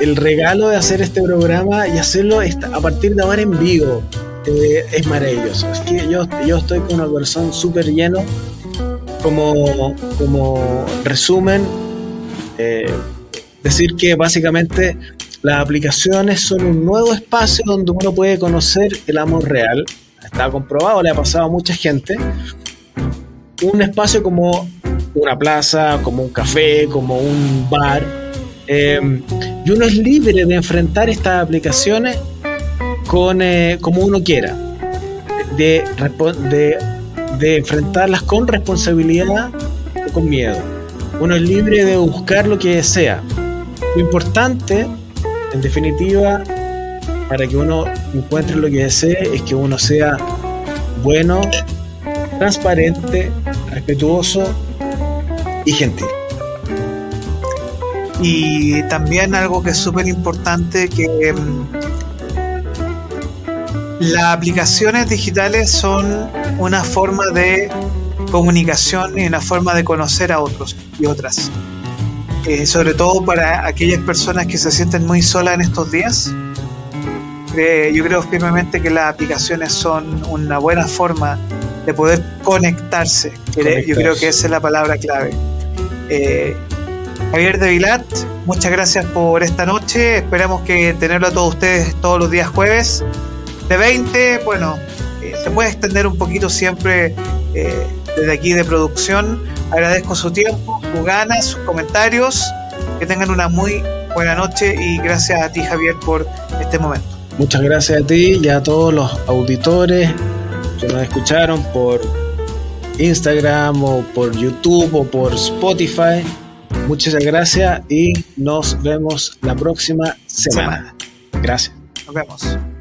el regalo de hacer este programa y hacerlo a partir de ahora en vivo. Eh, es maravilloso. Es que yo, yo estoy con una corazón súper lleno. Como, como resumen, eh, Decir que básicamente las aplicaciones son un nuevo espacio donde uno puede conocer el amor real. Está comprobado, le ha pasado a mucha gente. Un espacio como una plaza, como un café, como un bar. Eh, y uno es libre de enfrentar estas aplicaciones con, eh, como uno quiera. De, de, enfrentarlas con responsabilidad o con miedo. Uno es libre de buscar lo que desea. Lo importante, en definitiva, para que uno encuentre lo que desee, es que uno sea bueno, transparente, respetuoso y gentil. Y también algo que es súper importante, que mm, las aplicaciones digitales son una forma de comunicación y una forma de conocer a otros y otras. Eh, sobre todo para aquellas personas que se sienten muy solas en estos días. Eh, yo creo firmemente que las aplicaciones son una buena forma de poder conectarse. Yo creo que esa es la palabra clave. Eh, Javier de Vilat, muchas gracias por esta noche. Esperamos que tenerlo a todos ustedes todos los días jueves. De 20, bueno, se puede extender un poquito siempre desde aquí de producción Agradezco su tiempo, sus comentarios. Que tengan una muy buena noche y gracias a ti, Javier, por este momento. Muchas gracias a ti y a todos los auditores que nos escucharon por Instagram o por YouTube o por Spotify. Muchas gracias y nos vemos la próxima semana. semana. Gracias. Nos vemos.